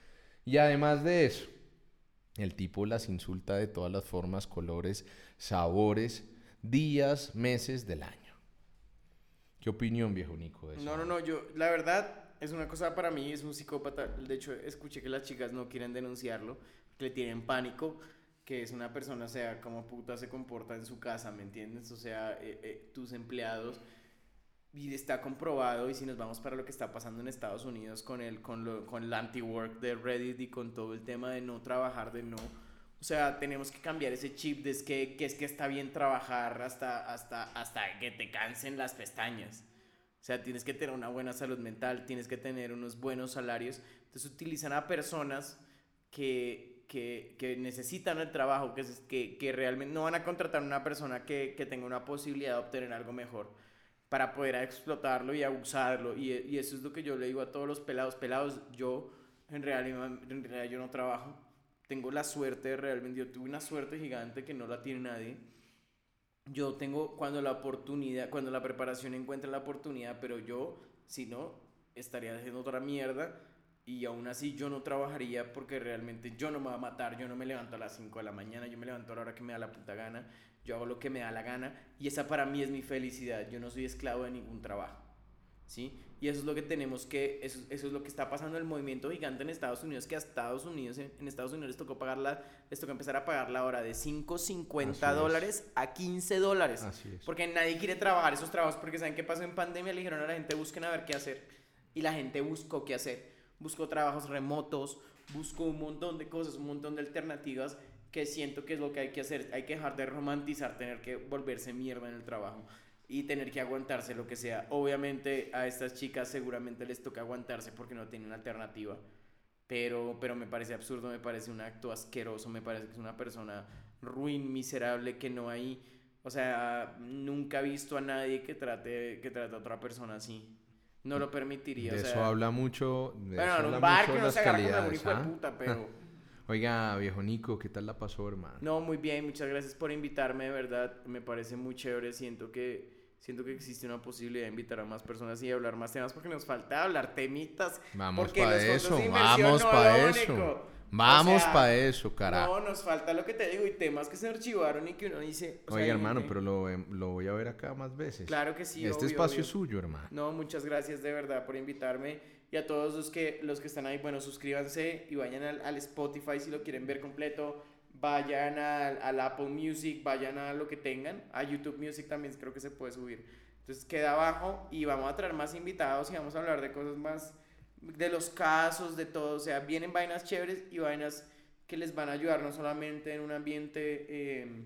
Y además de eso, el tipo las insulta de todas las formas, colores, sabores, días, meses del año. ¿Qué opinión, viejo Nico? No, no, no, yo, la verdad, es una cosa para mí, es un psicópata. De hecho, escuché que las chicas no quieren denunciarlo, que le tienen pánico, que es una persona, sea, como puta se comporta en su casa, ¿me entiendes? O sea, eh, eh, tus empleados, y está comprobado, y si nos vamos para lo que está pasando en Estados Unidos con el, con lo, con el anti-work de Reddit y con todo el tema de no trabajar, de no... O sea, tenemos que cambiar ese chip de es que, que es que está bien trabajar hasta, hasta, hasta que te cansen las pestañas. O sea, tienes que tener una buena salud mental, tienes que tener unos buenos salarios. Entonces utilizan a personas que, que, que necesitan el trabajo, que, que realmente no van a contratar a una persona que, que tenga una posibilidad de obtener algo mejor para poder explotarlo y abusarlo. Y, eso es lo que yo le digo a todos los pelados. Pelados, yo en realidad, en realidad yo no trabajo. Tengo la suerte realmente, yo tuve una suerte gigante que no la tiene nadie yo tengo cuando la oportunidad, cuando la preparación encuentra la oportunidad, pero yo, si no, estaría haciendo otra mierda y aún así yo no trabajaría porque realmente yo no me voy a matar, yo no me levanto a las 5 de la mañana, yo me levanto a la hora que me da la puta gana, yo hago lo que me da la gana y esa para mí es mi felicidad, yo no soy esclavo de ningún trabajo. ¿Sí? Y eso es lo que tenemos que, eso, eso es lo que está pasando en el movimiento gigante en Estados Unidos, que a Estados Unidos, en, en Estados Unidos les tocó pagar la, les tocó empezar a pagar la hora de 5.50 Así es. dólares a 15 dólares. Así es. Porque nadie quiere trabajar esos trabajos porque saben qué pasó en pandemia, le dijeron a la gente busquen a ver qué hacer. Y la gente buscó qué hacer. Buscó trabajos remotos, buscó un montón de cosas, un montón de alternativas que siento que es lo que hay que hacer. Hay que dejar de romantizar tener que volverse mierda en el trabajo y tener que aguantarse lo que sea. Obviamente a estas chicas seguramente les toca aguantarse porque no tienen alternativa. Pero, pero me parece absurdo, me parece un acto asqueroso, me parece que es una persona ruin, miserable, que no hay... O sea, nunca he visto a nadie que trate, que trate a otra persona así. No lo permitiría. De o sea, eso habla mucho. De bueno, eso en un bar que no se agarra con algún calidades, hijo de puta, pero... Oiga, viejo Nico, ¿qué tal la pasó, hermano? No, muy bien, muchas gracias por invitarme, de verdad, me parece muy chévere, siento que siento que existe una posibilidad de invitar a más personas y hablar más temas porque nos falta hablar temitas. Vamos para eso, vamos no para eso. único. Vamos O sea, para eso, carajo. No, nos falta lo que te digo y temas que se archivaron y que uno dice... o sea, Oiga, hay hermano, gente- pero lo, lo voy a ver acá más veces. Claro que sí, Este obvio, espacio obvio. es suyo, hermano. No, muchas gracias de verdad por invitarme. Y a todos los que, los que están ahí, bueno, suscríbanse y vayan al, al Spotify si lo quieren ver completo. Vayan al, al Apple Music, vayan a lo que tengan. A YouTube Music también creo que se puede subir. Entonces queda abajo y vamos a traer más invitados y vamos a hablar de cosas más, de los casos, de todo. O sea, vienen vainas chéveres y vainas que les van a ayudar no solamente en un ambiente... eh,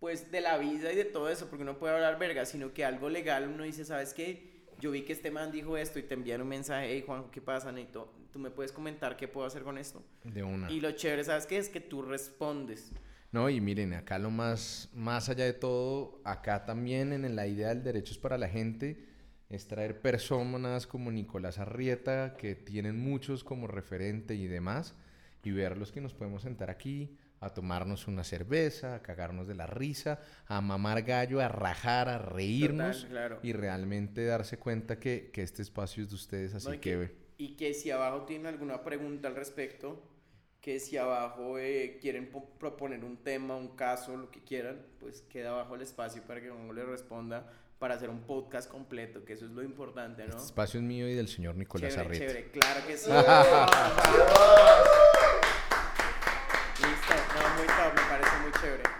pues de la vida y de todo eso, porque uno puede hablar verga, sino que algo legal uno dice, ¿sabes qué? Yo vi que este man dijo esto y te envían un mensaje, hey Juan, ¿qué pasa, Neito? ¿Tú me puedes comentar qué puedo hacer con esto? De una. Y lo chévere, ¿sabes qué? Es que tú respondes. No, y miren, acá lo más, más allá de todo, acá también en la idea del derechos para la gente, es traer personas como Nicolás Arrieta, que tienen muchos como referente y demás, y verlos que nos podemos sentar aquí a tomarnos una cerveza, a cagarnos de la risa, a mamar gallo, a rajar, a reírnos Total, claro. y realmente darse cuenta que, que este espacio es de ustedes, así ¿no? y, que... que, y que si abajo tienen alguna pregunta al respecto, que si abajo eh, quieren po- proponer un tema, un caso, lo que quieran, pues queda abajo el espacio para que uno le responda para hacer un podcast completo, que eso es lo importante, ¿no? Este espacio es mío y del señor Nicolás Chévere, Arrieta. chévere, claro que sí. Listo, no, muy top, me parece muy chévere.